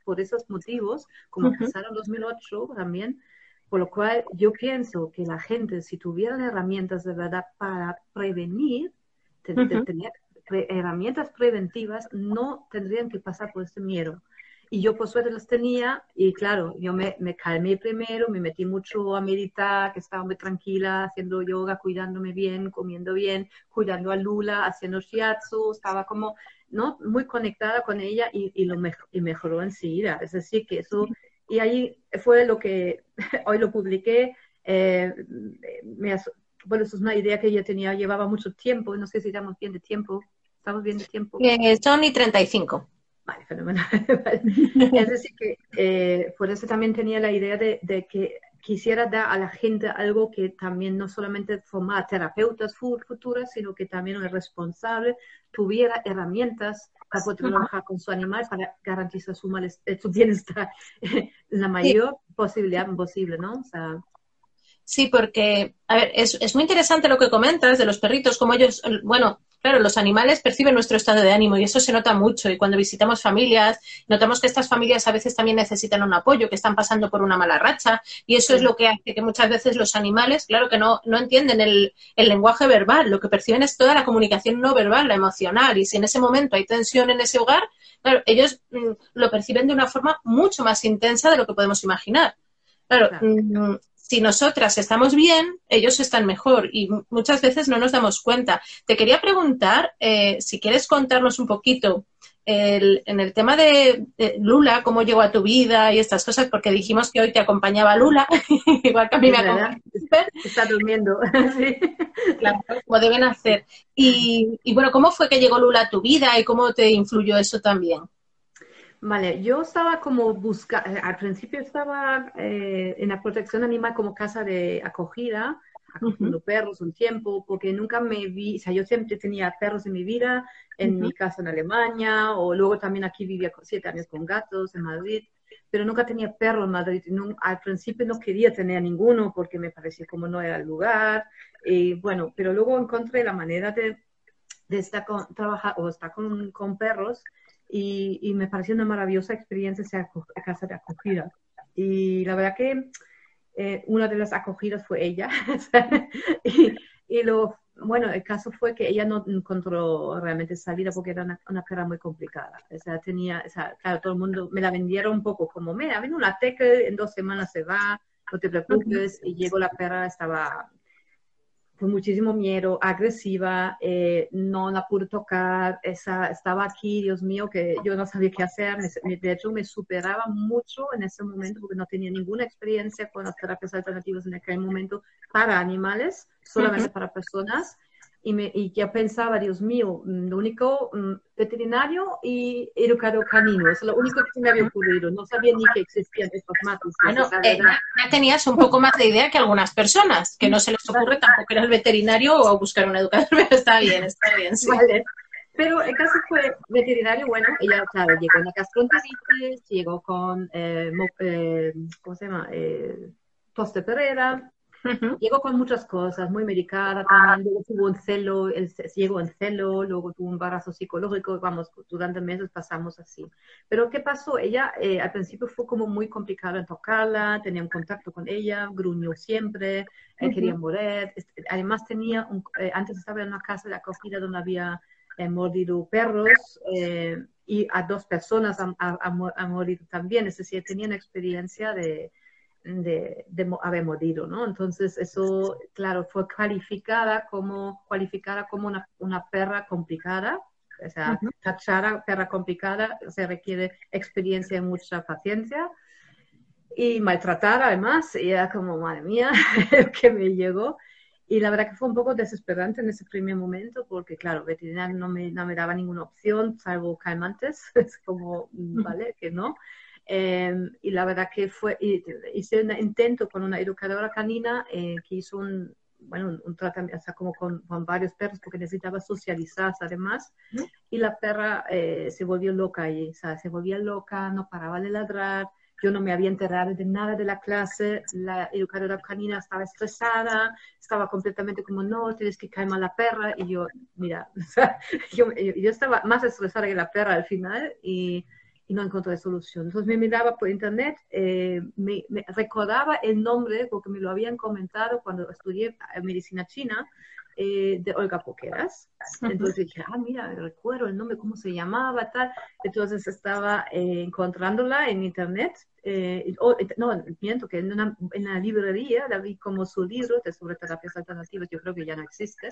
Speaker 2: por esos motivos, como pasaron en 2008 también. Por lo cual yo pienso que la gente, si tuvieran herramientas de verdad para prevenir, tener herramientas preventivas, no tendrían que pasar por este miedo. Y yo por suerte las tenía y claro, yo me, me, calmé primero, me metí mucho a meditar, que estaba muy tranquila, haciendo yoga, cuidándome bien, comiendo bien, cuidando a Lula, haciendo shiatsu, estaba como, ¿no? Muy conectada con ella y, y lo y mejoró enseguida. Es decir, que eso, y ahí fue lo que (laughs) hoy lo publiqué. Eh, me, bueno, eso es una idea que yo tenía, llevaba mucho tiempo, no sé si estamos bien de tiempo. ¿Estamos bien de tiempo?
Speaker 1: Eh, son y 35.
Speaker 2: Vale, fenomenal. (laughs) es decir, que eh, por eso también tenía la idea de, que quisiera dar a la gente algo que también no solamente formara terapeutas futuras, sino que también el responsable tuviera herramientas para poder trabajar con su animal para garantizar su, eh, su bienestar (laughs) la mayor posibilidad posible, ¿no? O sea,
Speaker 1: Sí, porque, a ver, es, es, muy interesante lo que comentas de los perritos, como ellos, bueno, claro, los animales perciben nuestro estado de ánimo y eso se nota mucho. Y cuando visitamos familias, notamos que estas familias a veces también necesitan un apoyo, que están pasando por una mala racha. Y eso es lo que hace que muchas veces los animales, claro que no, no entienden el, el lenguaje verbal, lo que perciben es toda la comunicación no verbal, la emocional. Y si en ese momento hay tensión en ese hogar, claro, ellos mm, lo perciben de una forma mucho más intensa de lo que podemos imaginar. Claro, mm, si nosotras estamos bien, ellos están mejor y muchas veces no nos damos cuenta. Te quería preguntar eh, si quieres contarnos un poquito en el tema de, Lula, cómo llegó a tu vida y estas cosas, porque dijimos que hoy te acompañaba Lula, (laughs) igual que a mí me acompaña.
Speaker 2: Está durmiendo, (laughs) sí.
Speaker 1: Claro, como deben hacer. Y, y bueno, ¿cómo fue que llegó Lula a tu vida y cómo te influyó eso también?
Speaker 2: Vale, yo estaba como buscando, eh, al principio estaba eh, en la protección animal como casa de acogida, acogiendo perros un tiempo, porque nunca me vi, o sea, yo siempre tenía perros en mi vida, en mi casa en Alemania, o luego también aquí vivía siete años con gatos en Madrid, pero nunca tenía perro en Madrid. al principio no quería tener ninguno porque me parecía como no era el lugar, y bueno, pero luego encontré la manera de, de estar con, trabajar o estar con, con perros y, me pareció una maravillosa experiencia esa casa de acogida. Y la verdad que eh, una de las acogidas fue ella. (laughs) y, lo, bueno, el caso fue que ella no encontró realmente salida porque era una, una perra muy complicada. O sea, tenía, o sea, claro, todo el mundo me la vendieron un poco como, mira, ven una teca, en dos semanas se va, no te preocupes. Y llegó la perra, estaba con muchísimo miedo, agresiva, eh, no la pude tocar, esa, estaba aquí, Dios mío, que yo no sabía qué hacer, de hecho me superaba mucho en ese momento porque no tenía ninguna experiencia con las terapias alternativas en aquel momento para animales, solamente para personas y, me, y ya pensaba, Dios mío, mm, lo único mm, veterinario y educador canino, es lo único que se me había ocurrido, no sabía ni que existían estos matos.
Speaker 1: Bueno, eh, ya, tenías un poco más de idea que algunas personas, que no se les ocurre tampoco ir al veterinario o buscar un educador, (laughs) pero está bien, está bien. Sí. Vale.
Speaker 2: Pero el caso fue veterinario, bueno, ella, claro, llegó en la gastroenteritis, llegó con, eh, eh, ¿cómo se llama? Eh, tos de Pereira, Llegó con muchas cosas, muy medicada también, luego tuvo un celo, el, llegó en celo, luego tuvo un embarazo psicológico, vamos, durante meses pasamos así. Pero ¿qué pasó? Ella eh, al principio fue como muy complicado en tocarla, tenía un contacto con ella, gruñó siempre, uh quería morir. Además tenía, un, eh, antes estaba en una casa de acogida donde había eh, mordido perros y a dos personas han, ha, mordido también, es decir, tenía una experiencia de de, haber morido, ¿no? Entonces eso, claro, fue calificada como, cualificada como una, una perra complicada, o sea, tachar a perra complicada se requiere experiencia y mucha paciencia, y maltratar además, y era como, madre mía, (laughs) que me llegó. Y la verdad que fue un poco desesperante en ese primer momento, porque claro, veterinario no me, no me daba ninguna opción, salvo calmantes, (laughs) es como, vale, que no. Em, y la verdad que fue, hice un intento con una educadora canina eh, que hizo un, bueno, un, tratamiento, o sea, como con, con, varios perros porque necesitaba socializarse además. Y la perra eh, se volvió loca y, o sea, se volvía loca, no paraba de ladrar. Yo no me había enterado de nada de la clase. La educadora canina estaba estresada, estaba completamente como, no, tienes que calmar a la perra. Y yo, mira, (laughs) o sea, yo, yo estaba más estresada que la perra al final. Y y no encontré solución. Entonces me miraba por internet, eh, me, recordaba el nombre porque me lo habían comentado cuando estudié medicina china eh, de Olga Poqueras. Entonces dije, ah, mira, recuerdo el nombre, cómo se llamaba, tal. Entonces estaba eh, encontrándola en internet. no, miento que en una, en la librería la vi como su libro de sobre terapias alternativas. Yo creo que ya no existe,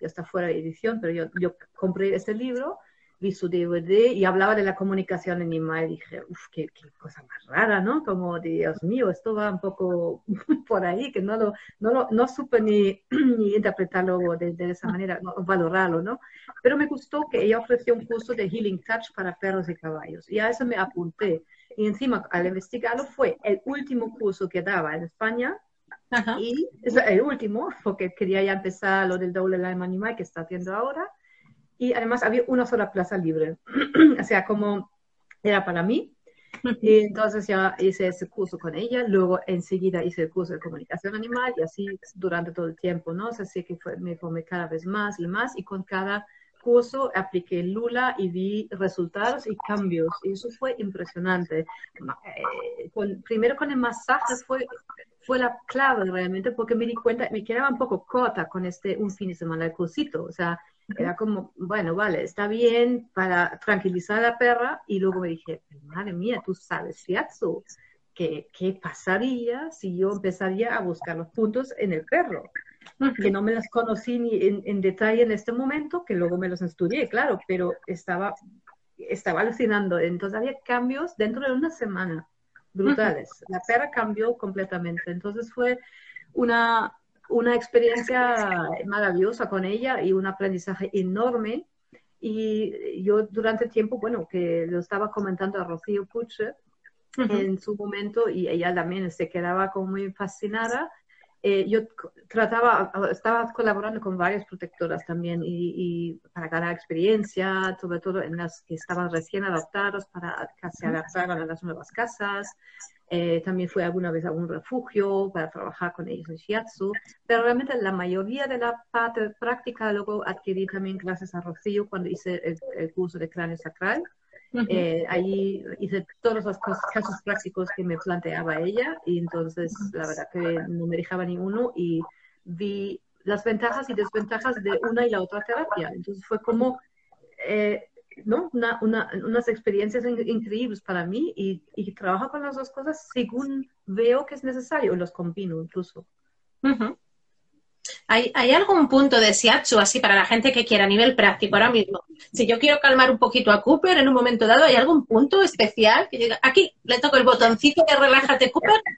Speaker 2: ya está fuera de edición, pero yo, yo compré ese libro vi su DVD y hablaba de la comunicación animal y dije, uff, qué, cosa más rara, ¿no? Como, Dios mío, esto va un poco (laughs) por ahí, que no lo, no lo, no supe ni, (clears throat) ni interpretarlo de, de, esa manera, no, valorarlo, ¿no? Pero me gustó que ella ofreció un curso de Healing Touch para perros y caballos y a eso me apunté. Y encima, al investigarlo, fue el último curso que daba en España y es el último, porque quería ya empezar lo del doble alma animal que está haciendo ahora y además había una sola plaza libre. (clears throat) o sea, como era para mí. Y entonces ya hice ese curso con ella, luego enseguida hice el curso de comunicación animal y así durante todo el tiempo, ¿no? O sea, sí que fue, me formé cada vez más y más y con cada curso apliqué Lula y vi resultados y cambios y eso fue impresionante. Eh, con, primero con el masaje fue, fue la clave realmente porque me di cuenta, me quedaba un poco corta con este un fin de semana de cursito, o sea, era como, bueno, vale, está bien para tranquilizar a la perra. Y luego me dije, madre mía, tú sabes, Shiatsu, ¿qué, ¿qué pasaría si yo empezaría a buscar los puntos en el perro? Que no me los conocí ni en, detalle en este momento, que luego me los estudié, claro, pero estaba, estaba alucinando. Entonces había cambios dentro de una semana brutales. La perra cambió completamente. Entonces fue una, una experiencia maravillosa con ella y un aprendizaje enorme. Y yo durante tiempo, bueno, que lo estaba comentando a Rocío Puche en su momento y ella también se quedaba como muy fascinada. Eh, yo trataba, estaba colaborando con varias protectoras también y, y, para ganar experiencia, sobre todo en las que estaban recién adaptadas para que se adaptaran a las nuevas casas. Eh, también fui alguna vez a un refugio para trabajar con ellos en shiatsu, pero realmente la mayoría de la parte práctica luego adquirí también clases a Rocío cuando hice el, curso de cráneo sacral. Eh, ahí hice todos los casos prácticos que me planteaba ella y entonces la verdad que no me dejaba ni uno y vi las ventajas y desventajas de una y la otra terapia. Entonces fue como eh, ¿no? Una, una, unas experiencias increíbles para mí y, y, trabajo con las dos cosas según veo que es necesario, los combino incluso.
Speaker 1: ¿Hay, ¿Hay, algún punto de Siatsu así para la gente que quiera a nivel práctico ahora mismo? Si yo quiero calmar un poquito a Cooper en un momento dado, ¿hay algún punto especial que diga, aquí le toco el botoncito de relájate Cooper? (laughs)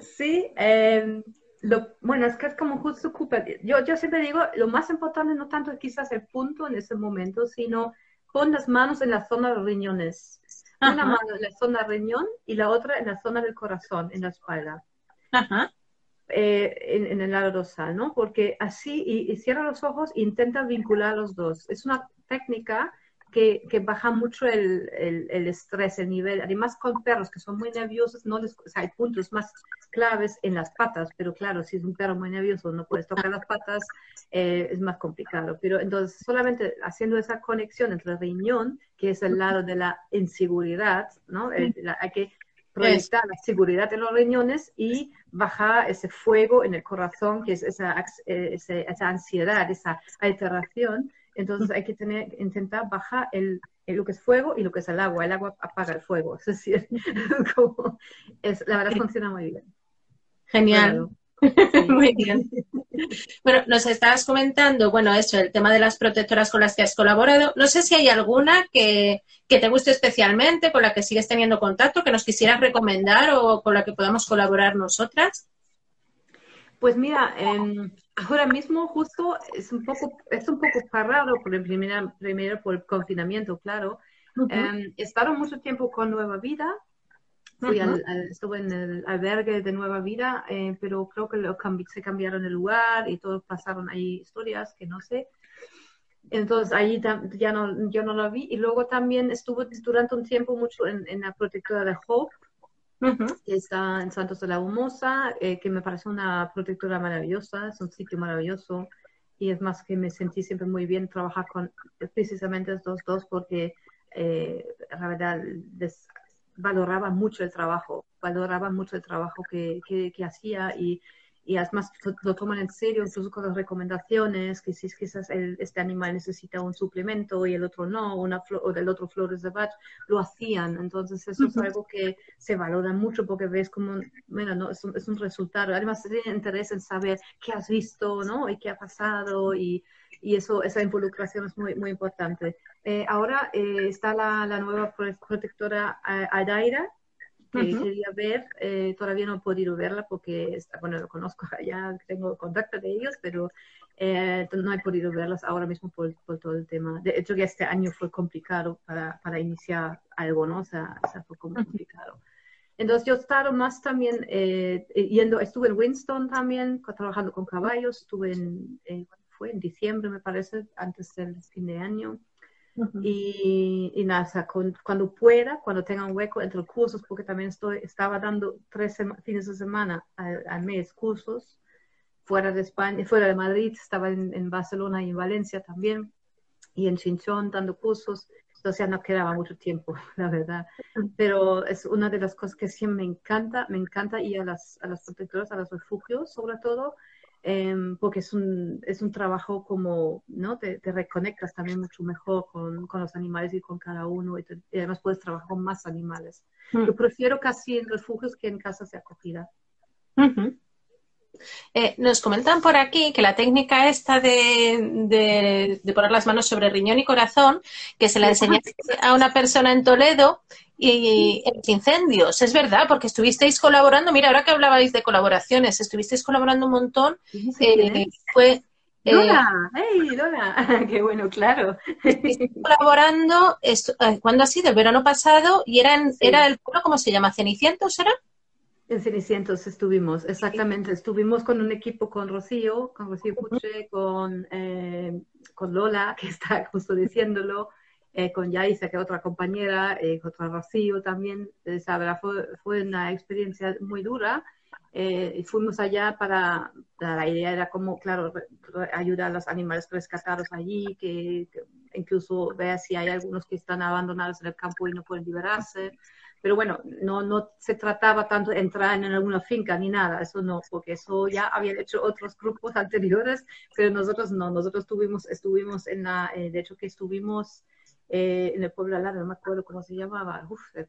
Speaker 2: Sí, eh, lo, bueno, es que es como justo Cooper. Yo, yo siempre digo, lo más importante no tanto quizás el punto en ese momento, sino pon las manos en la zona de riñones. Una mano en la zona riñón y la otra en la zona del corazón, en la espalda. Eh, en, el lado dorsal, ¿no? Porque así, y, y cierra los ojos e intenta vincular los dos. Es una técnica que, baja mucho el, el, estrés, el nivel. Además, con perros que son muy nerviosos, no les, hay puntos más claves en las patas, pero claro, si es un perro muy nervioso, no puedes tocar las patas, eh, es más complicado. Pero entonces, solamente haciendo esa conexión entre el riñón, que es el lado de la inseguridad, ¿no? hay que proyectar la seguridad de los riñones y bajar ese fuego en el corazón, que es esa, eh, esa ansiedad, esa alteración entonces hay que tener, intentar bajar el, lo que es fuego y lo que es el agua. El agua apaga el fuego. (laughs) Es decir, (laughs) como es, la verdad funciona muy bien.
Speaker 1: Genial. (laughs) Muy bien. Bueno, nos estabas comentando, bueno, eso, el tema de las protectoras con las que has colaborado. No sé si hay alguna que, que, te guste especialmente, con la que sigues teniendo contacto, que nos quisieras recomendar o con la que podamos colaborar nosotras.
Speaker 2: Pues mira, eh, ahora mismo justo es un poco, es un poco parado por el primero, primero por el confinamiento, claro. Uh mucho tiempo con Nueva Vida. Fui al, estuve en el albergue de Nueva Vida, eh, pero creo que lo se cambiaron el lugar y todos pasaron ahí historias que no sé. Entonces ahí ya no, yo no lo vi. Y luego también estuve durante un tiempo mucho en, en la protectora de Hope, que está en Santos de la Humosa, eh, que me parece una protectora maravillosa, es un sitio maravilloso y es más que me sentí siempre muy bien trabajar con precisamente estos dos porque eh, la verdad les valoraba mucho el trabajo, valoraba mucho el trabajo que, que, que hacía y y además lo toman en serio, incluso con las recomendaciones, que si quizás el, este animal necesita un suplemento y el otro no, una o del otro flores de Bach, lo hacían. Entonces eso es algo que se valora mucho porque ves como, bueno, no, es, un, es un resultado. Además tiene interés en saber qué has visto, ¿no? Y qué ha pasado y, y eso, esa involucración es muy, muy importante. Eh, ahora eh, está la, la, nueva protectora eh, Adaira, que quería ver, eh, todavía no he podido verla porque, está, bueno, lo conozco, (laughs) ya tengo contacto de ellos, pero eh, no he podido verlas ahora mismo por, por, todo el tema. De hecho, que este año fue complicado para, para iniciar algo, ¿no? O sea, o sea fue complicado. Entonces yo he estado más también eh, yendo, estuve en Winston también, trabajando con caballos, estuve en, fue en diciembre me parece, antes del fin de año. Y, nada, cuando pueda, cuando tenga un hueco entre cursos, porque también estoy, estaba dando tres fines de semana al, mes cursos fuera de España, fuera de Madrid, estaba en, Barcelona y en Valencia también, y en Chinchón dando cursos, entonces ya no quedaba mucho tiempo, (laughs) la verdad. Pero es una de las cosas que siempre me encanta, me encanta ir a las, a las protectoras, a los refugios sobre todo, Em, porque es un, es un trabajo como, ¿no? Te, reconectas también mucho mejor con, con, los animales y con cada uno y, además puedes trabajar con más animales. Mm. Yo prefiero casi en refugios que en casas de acogida.
Speaker 1: Eh, nos comentan por aquí que la técnica esta de, de, poner las manos sobre riñón y corazón, que se la enseñaste a una persona en Toledo y en los incendios. Es verdad, porque estuvisteis colaborando, mira, ahora que hablabais de colaboraciones, estuvisteis colaborando un montón.
Speaker 2: Eh, fue Lola, ¡hey, Lola! (laughs) ¡Qué bueno, claro! (laughs)
Speaker 1: colaborando, eh, ¿cuándo ha sido? El verano pasado, y era, era el pueblo, ¿cómo se llama? ¿Cenicientos será?
Speaker 2: En Cenicientos estuvimos, exactamente. Estuvimos con un equipo con Rocío, con Rocío Puche, con, eh, con Lola, (laughs) que está justo diciéndolo, eh, con Yaisa, que otra compañera, eh, otra Rocío también. Eh, fue, fue, una experiencia muy dura. y fuimos allá para, la idea era como, claro, ayudar a los animales rescatados allí, que, que incluso ver si hay algunos que están abandonados en el campo y no pueden liberarse. Pero bueno, no, no se trataba tanto de entrar en alguna finca ni nada, eso no, porque eso ya habían hecho otros grupos (laughs) anteriores, pero nosotros no, nosotros tuvimos, estuvimos en la, eh, de hecho que estuvimos eh, en el pueblo al no me acuerdo cómo se llamaba, eh,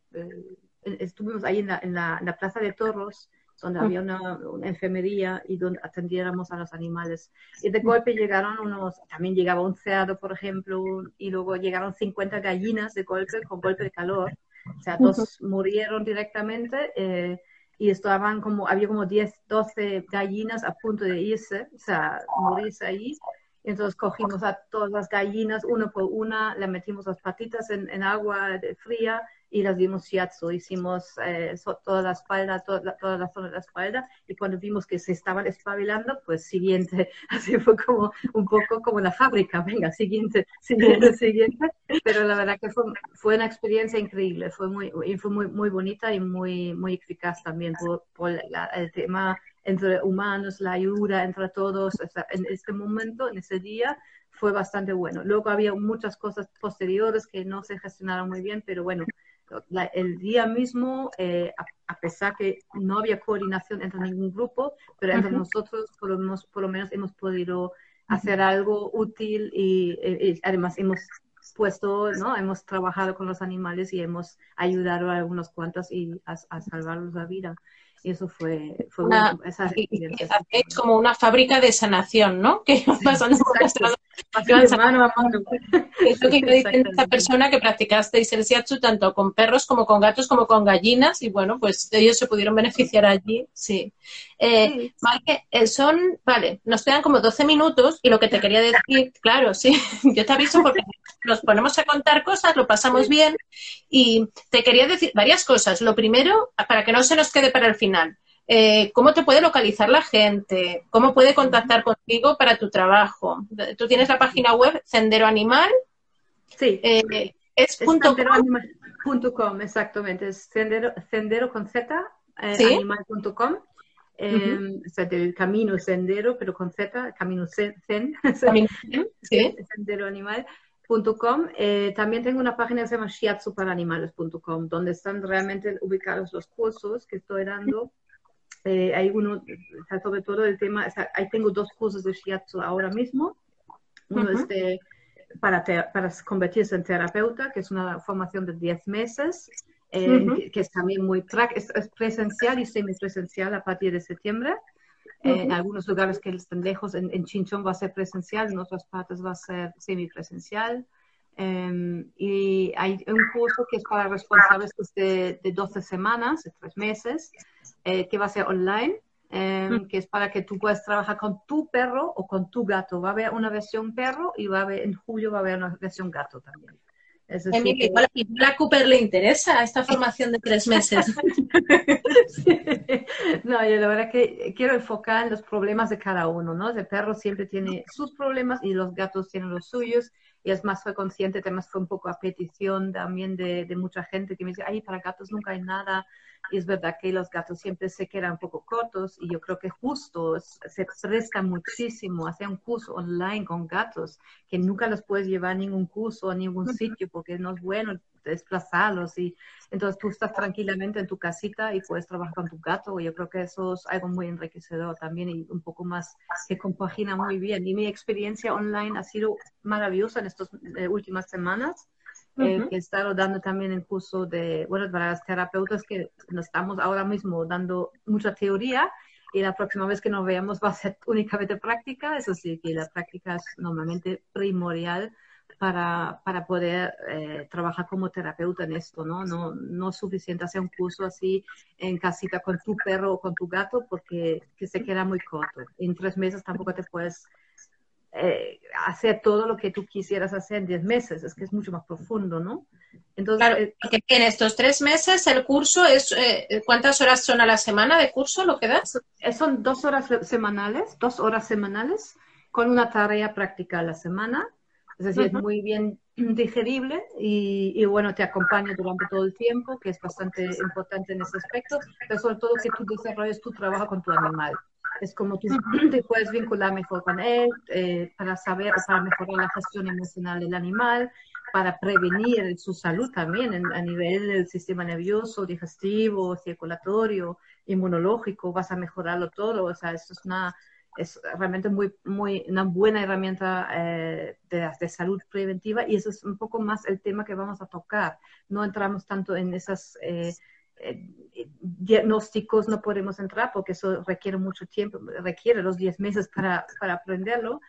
Speaker 2: estuvimos ahí en la, en, la, en la, Plaza de Toros, donde había una, una, enfermería y donde atendiéramos a los animales. Y de golpe llegaron unos, también llegaba un cerdo, por ejemplo, y luego llegaron 50 gallinas de golpe, con golpe de calor. O sea, dos murieron directamente eh, y estaban como, había como 10, 12 gallinas a punto de irse, o sea, morirse ahí. Entonces cogimos a todas las gallinas, una por una, le metimos las patitas en, en agua fría y las dimos shiatsu, hicimos eh, toda la espalda, toda la, toda la, zona de la espalda. Y cuando vimos que se estaban espabilando, pues siguiente, (laughs) así fue como un poco como la fábrica, venga, siguiente, (laughs) siguiente, siguiente, pero la verdad que fue, fue una experiencia increíble, fue muy, fue muy, muy bonita y muy, muy eficaz también. Por, por el tema entre humanos, la ayuda entre todos, en este momento, en ese día, fue bastante bueno. Luego había muchas cosas posteriores que no se gestionaron muy bien, pero bueno, el día mismo, eh, a, pesar que no había coordinación entre ningún grupo, pero entre nosotros por lo, menos, por lo, menos, hemos podido hacer algo útil y, además hemos puesto, ¿no? Hemos trabajado con los animales y hemos ayudado a algunos cuantos y a, a salvarlos la vida. Y eso fue, fue
Speaker 1: una, es como una fábrica de sanación, ¿no? Que (laughs) pasando mano a mano. Es lo que dice esta persona que practicasteis el shiatsu tanto con perros como con gatos como con gallinas y bueno, pues ellos se pudieron beneficiar allí, sí. Eh, eh son, vale, nos quedan como 12 minutos y lo que te quería decir, claro, sí, (laughs) yo te aviso porque nos ponemos a contar cosas, lo pasamos bien y te quería decir varias cosas. Lo primero, para que no se nos quede para el final, eh, ¿cómo te puede localizar la gente? ¿Cómo puede contactar contigo para tu trabajo? Tú tienes la página web Sendero Animal.
Speaker 2: Sí. Eh, es, punto com. exactamente. Es sendero, sendero con Z, eh, animal.com. Eh, o sea, del camino sendero, pero con Z, camino zen, (laughs) ¿sí? sendero animal. Eh, también tengo una página que se llama shiatsuparanimales.com, donde están realmente ubicados los cursos que estoy dando. Eh, hay uno, sobre todo el tema, ahí tengo dos cursos de shiatsu ahora mismo. Uno es de, para, para convertirse en terapeuta, que es una formación de 10 meses, eh, que es también muy es, es presencial y semipresencial a partir de septiembre. En algunos lugares que están lejos, en, en, Chinchón va a ser presencial, en otras partes va a ser semipresencial. Um, y hay un curso que es para responsables de, de 12 semanas, de 3 meses, eh, que va a ser online, em, que es para que tú puedas trabajar con tu perro o con tu gato. Va a haber una versión perro y va a haber, en julio va a haber una versión gato también.
Speaker 1: Es igual, a Cooper le interesa esta formación de tres meses. (laughs)
Speaker 2: No, yo la verdad que quiero enfocar en los problemas de cada uno, ¿no? El perro siempre tiene sus problemas y los gatos tienen los suyos. Y es más, fue consciente, además fue un poco a petición también de, de mucha gente que me dice, ay, para gatos nunca hay nada. Y es verdad que los gatos siempre se quedan un poco cortos y yo creo que justo se presta muchísimo hacer un curso online con gatos, que nunca los puedes llevar a ningún curso, a ningún sitio, porque no es bueno desplazarlos y entonces tú estás tranquilamente en tu casita y puedes trabajar con tu gato. Yo creo que eso es algo muy enriquecedor también y un poco más que compagina muy bien. Y mi experiencia online ha sido maravillosa en estas eh, últimas semanas. Eh, que he estado dando también el curso de, bueno, para las terapeutas que nos estamos ahora mismo dando mucha teoría y la próxima vez que nos veamos va a ser (laughs) únicamente práctica. Eso sí, que la práctica es normalmente primordial para, para poder eh, trabajar como terapeuta en esto, ¿no? ¿no? No es suficiente hacer un curso así en casita con tu perro o con tu gato porque que se queda muy corto. En tres meses tampoco te puedes eh, hacer todo lo que tú quisieras hacer en diez meses, es que es mucho más profundo, ¿no?
Speaker 1: Entonces, claro, eh, porque en estos tres meses el curso es, ¿cuántas horas son a la semana de curso lo que das?
Speaker 2: Son dos horas semanales, dos horas semanales con una tarea práctica a la semana es decir, es muy bien digerible y, bueno, te acompaña durante todo el tiempo, que es bastante importante en ese aspecto, pero sobre todo que tú desarrolles tu trabajo con tu animal. Es como tú (clears throat) te puedes vincular mejor con él eh, para saber, para mejorar la gestión emocional del animal, para prevenir su salud también a nivel del sistema nervioso, digestivo, circulatorio, inmunológico, vas a mejorarlo todo. O sea, esto es una es realmente muy, muy, una buena herramienta eh, de, de, salud preventiva y eso es un poco más el tema que vamos a tocar. No entramos tanto en esos eh, eh, diagnósticos, no podemos entrar porque eso requiere mucho tiempo, requiere los 10 meses para, para aprenderlo.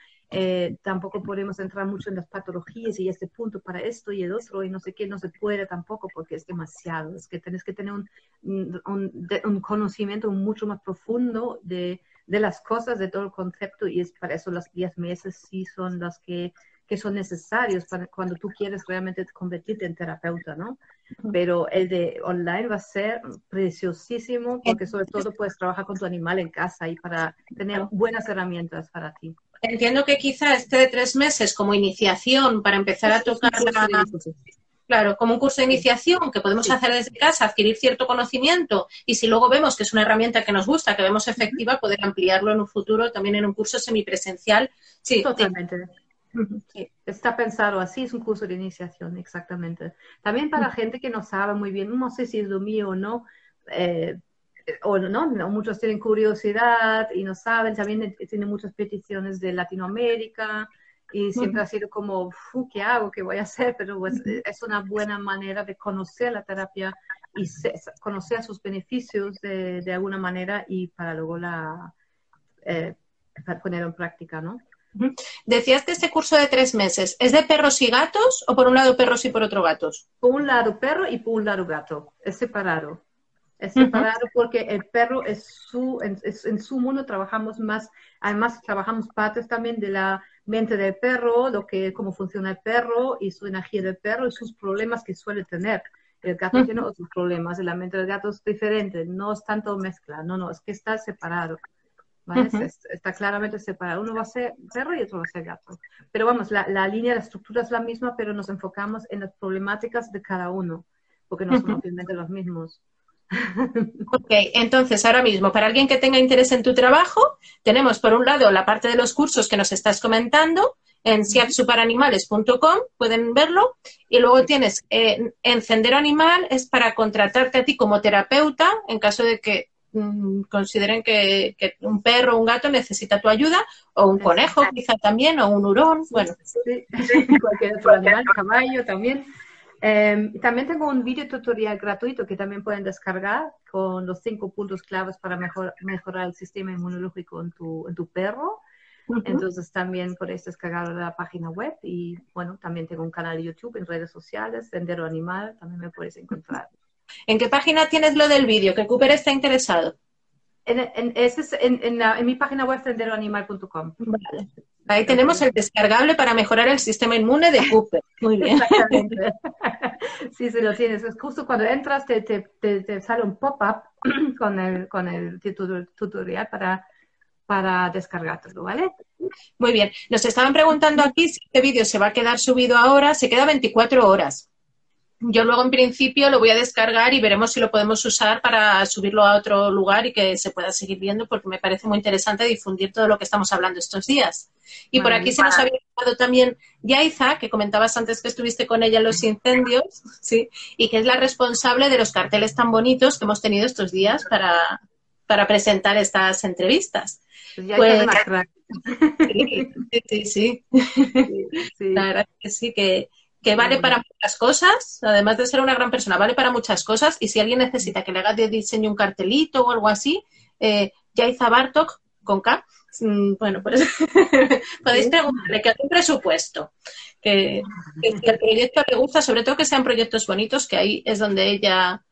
Speaker 2: tampoco podemos entrar mucho en las patologías y este punto para esto y el otro y no sé qué, no se puede tampoco porque es demasiado. Es que tienes que tener un, un, conocimiento mucho más profundo de de las cosas, de todo el concepto, y es para eso los 10 meses sí son los que, que son necesarios para cuando tú quieres realmente convertirte en terapeuta, ¿no? Pero el de online va a ser preciosísimo porque sobre todo puedes trabajar con tu animal en casa y para tener buenas herramientas para ti.
Speaker 1: Entiendo que quizá este de tres meses como iniciación para empezar a tocar la, Claro, como un curso de iniciación que podemos hacer desde casa, adquirir cierto conocimiento y si luego vemos que es una herramienta que nos gusta, que vemos efectiva, poder ampliarlo en un futuro también en un curso semipresencial.
Speaker 2: Sí, totalmente. Está pensado así, es un curso de iniciación, exactamente. También para gente que no sabe muy bien, no sé si es lo mío o no, eh, o no, no, muchos tienen curiosidad y no saben, también tienen muchas peticiones de Latinoamérica, y siempre ha sido como, ¿qué hago? ¿Qué voy a hacer? Pero pues, es una buena manera de conocer la terapia y conocer sus beneficios de, de, alguna manera y para luego la eh, poner en práctica, ¿no?
Speaker 1: Decías que este curso de tres meses, ¿es de perros y gatos o por un lado perros y por otro gatos?
Speaker 2: Por un lado perro y por un lado gato, es separado. Es separado porque el perro es su, en, en, su mundo trabajamos más, además trabajamos partes también de la mente del perro, lo que, cómo funciona el perro y su energía del perro y sus problemas que suele tener. El gato tiene otros problemas, la mente del gato es diferente, no es tanto mezcla, no, no, es que está separado. Está claramente separado. Uno va a ser perro y otro va a ser gato. Pero vamos, la, la línea, la estructura es la misma, pero nos enfocamos en las problemáticas de cada uno, porque no son obviamente los mismos.
Speaker 1: Ok, entonces ahora mismo, para alguien que tenga interés en tu trabajo, tenemos por un lado la parte de los cursos que nos estás comentando en siapsuparanimales.com, pueden verlo, y luego tienes eh, Encendero Animal, es para contratarte a ti como terapeuta en caso de que mm, consideren que, un perro o un gato necesita tu ayuda, o un conejo quizá también, o un hurón, bueno. (laughs)
Speaker 2: cualquier otro animal, caballo también. Em, también tengo un video tutorial gratuito que también pueden descargar con los cinco puntos claves para mejor, mejorar el sistema inmunológico en tu, en tu perro. Entonces también puedes descargar la página web y bueno, también tengo un canal de YouTube en redes sociales, Sendero Animal, también me puedes encontrar.
Speaker 1: ¿En qué página tienes lo del vídeo? Que Cooper está interesado.
Speaker 2: En, en, en, en, mi página web senderoanimal.com.
Speaker 1: Vale. Ahí tenemos el descargable para mejorar el sistema inmune de Cooper. Muy bien.
Speaker 2: Exactamente. (laughs) sí, sí, lo tienes. Es justo cuando entras, te, te, te, sale un pop-up (clears throat) con el, con el tutorial para, para descargarlo, ¿vale?
Speaker 1: Muy bien. Nos estaban preguntando aquí si este vídeo se va a quedar subido ahora. Se queda 24 horas. Yo luego en principio lo voy a descargar y veremos si lo podemos usar para subirlo a otro lugar y que se pueda seguir viendo porque me parece muy interesante difundir todo lo que estamos hablando estos días. Y por aquí se nos había llamado también Yaiza, que comentabas antes que estuviste con ella en los incendios, sí, y que es la responsable de los carteles tan bonitos que hemos tenido estos días para, para presentar estas entrevistas.
Speaker 2: Pues, pues (laughs)
Speaker 1: sí, sí, sí, La verdad que sí, que, que vale para muchas cosas, además de ser una gran persona, vale para muchas cosas. Y si alguien necesita que le haga de diseño un cartelito o algo así, eh, Yaiza Bartok, con K, mm, bueno, pues (laughs) podéis preguntarle que haga un presupuesto. Que, si el proyecto le gusta, sobre todo que sean proyectos bonitos, que ahí es donde ella,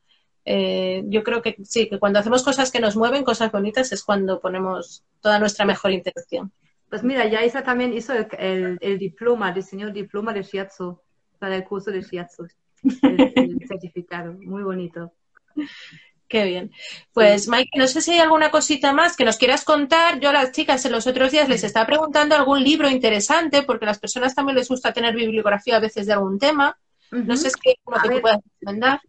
Speaker 1: eh, yo creo que sí, que cuando hacemos cosas que nos mueven, cosas bonitas, es cuando ponemos toda nuestra mejor intención.
Speaker 2: Pues mira, Yaiza también hizo el, el, diploma, diseñó el diploma de Shiatsu para el curso de shiatsu, el, (laughs) certificado, muy bonito.
Speaker 1: Qué bien. Pues Mike, no sé si hay alguna cosita más que nos quieras contar. Yo a las chicas en los otros días les estaba preguntando algún libro interesante, porque a las personas también les gusta tener bibliografía a veces de algún tema. No sé si hay uno que tú puedas recomendar.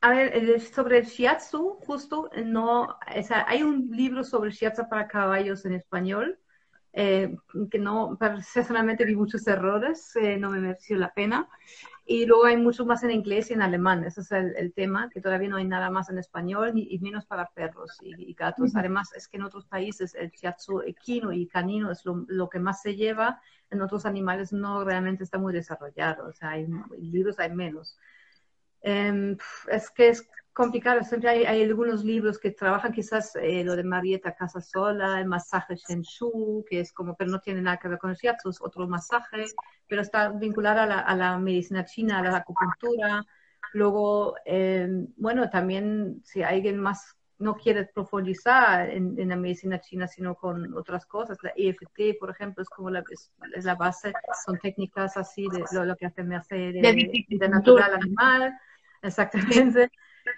Speaker 2: A ver, sobre el shiatsu, justo, no, o sea, hay un libro sobre shiatsu para caballos en español, eh, que no, personalmente vi muchos errores, eh, no me mereció la pena. Y luego hay mucho más en inglés y en alemán, ese es el, tema, que todavía no hay nada más en español y, menos para perros y, gatos. Además, es que en otros países el shiatsu equino y canino es lo, que más se lleva, en otros animales no realmente está muy desarrollado, o sea, hay libros, hay menos. Em, es que es complicado. Siempre hay, algunos libros que trabajan quizás eh, lo de Marieta Casasola, el masaje Shenshu, que es como, pero no tiene nada que ver con el shiatsu, es otro masaje, pero está vinculado a la, medicina china, a la acupuntura. Luego, eh, bueno, también si alguien más no quiere profundizar en, la medicina china, sino con otras cosas. La EFT, por ejemplo, es como la, es, la base, son técnicas así de lo, que hace, me hace de, de natural animal. Exactamente.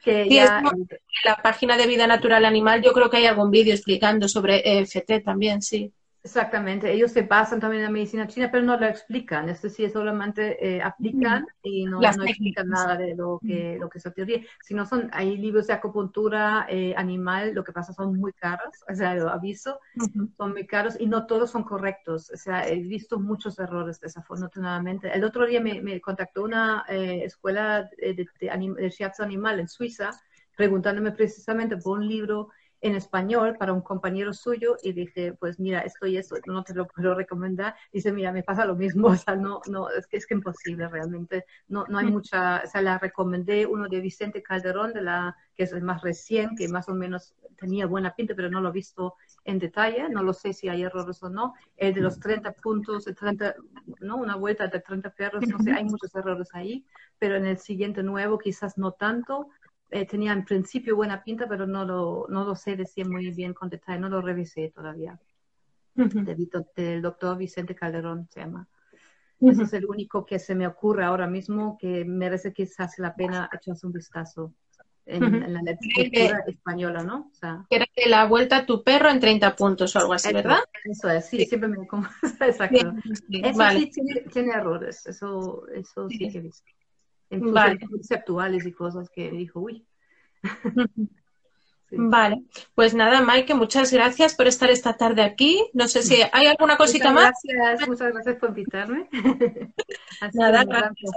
Speaker 2: Que
Speaker 1: ya... en la página de Vida Natural Animal yo creo que hay algún vídeo explicando sobre EFT también, sí.
Speaker 2: Exactamente, ellos se basan también en la medicina china, pero no lo explican, es decir, solamente eh, aplican y no, explican nada de lo que, lo que es la teoría. Si no son, hay libros de acupuntura eh, animal, lo que pasa son muy caros, o sea, lo aviso, son muy caros y no todos son correctos, o sea, he visto muchos errores desafortunadamente. El otro día me, contactó una eh, escuela de, de, de shiatsu animal en Suiza, preguntándome precisamente por un libro en español para un compañero suyo y dije, pues mira, esto y esto no te lo puedo recomendar. Dice, mira, me pasa lo mismo, (laughs) o sea, no, no, es que es que imposible realmente, no, no hay mucha, o sea, la recomendé uno de Vicente Calderón, de la, que es el más recién, que más o menos tenía buena pinta, pero no lo he visto en detalle, no lo sé si hay errores o no. El de los 30 puntos, el 30, ¿no? Una vuelta de 30 perros, no sé, hay muchos errores ahí, pero en el siguiente nuevo quizás no tanto, eh, tenía en principio buena pinta, pero no lo, no lo sé decir muy bien con detalle, no lo revisé todavía. del doctor Vicente Calderón se llama. Ese es el único que se me ocurre ahora mismo que merece quizás la pena echarse un vistazo en, la literatura española, ¿no?
Speaker 1: O sea, que era de la vuelta a tu perro en 30 puntos o algo así, ¿verdad?
Speaker 2: Eso es, sí, siempre me... (laughs) Exacto. eso sí tiene, tiene, errores, eso, eso sí que he visto vale. conceptuales y cosas que dijo, uy. (laughs)
Speaker 1: Vale, pues nada, Mike, muchas gracias por estar esta tarde aquí. No sé si hay alguna cosita
Speaker 2: muchas
Speaker 1: más.
Speaker 2: Gracias, muchas gracias por invitarme. (laughs)
Speaker 1: nada, gracias.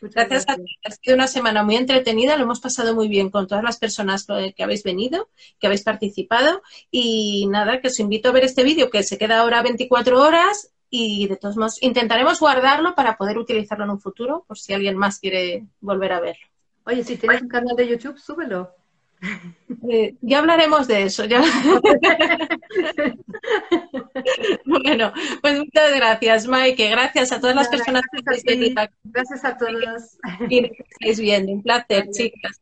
Speaker 1: Gracias a ti. Ha sido una semana muy entretenida, lo hemos pasado muy bien con todas las personas que habéis venido, que habéis participado. Y nada, que os invito a ver este vídeo que se queda ahora 24 horas y de todos modos intentaremos guardarlo para poder utilizarlo en un futuro por si alguien más quiere volver a verlo.
Speaker 2: Oye, si tienes un canal de YouTube, súbelo.
Speaker 1: Eh, ya hablaremos de eso. Ya. (laughs) bueno, pues muchas gracias, Mike. Gracias a todas las personas
Speaker 2: que estáis viendo. Gracias a todos.
Speaker 1: Y estáis viendo. Un placer, chicas.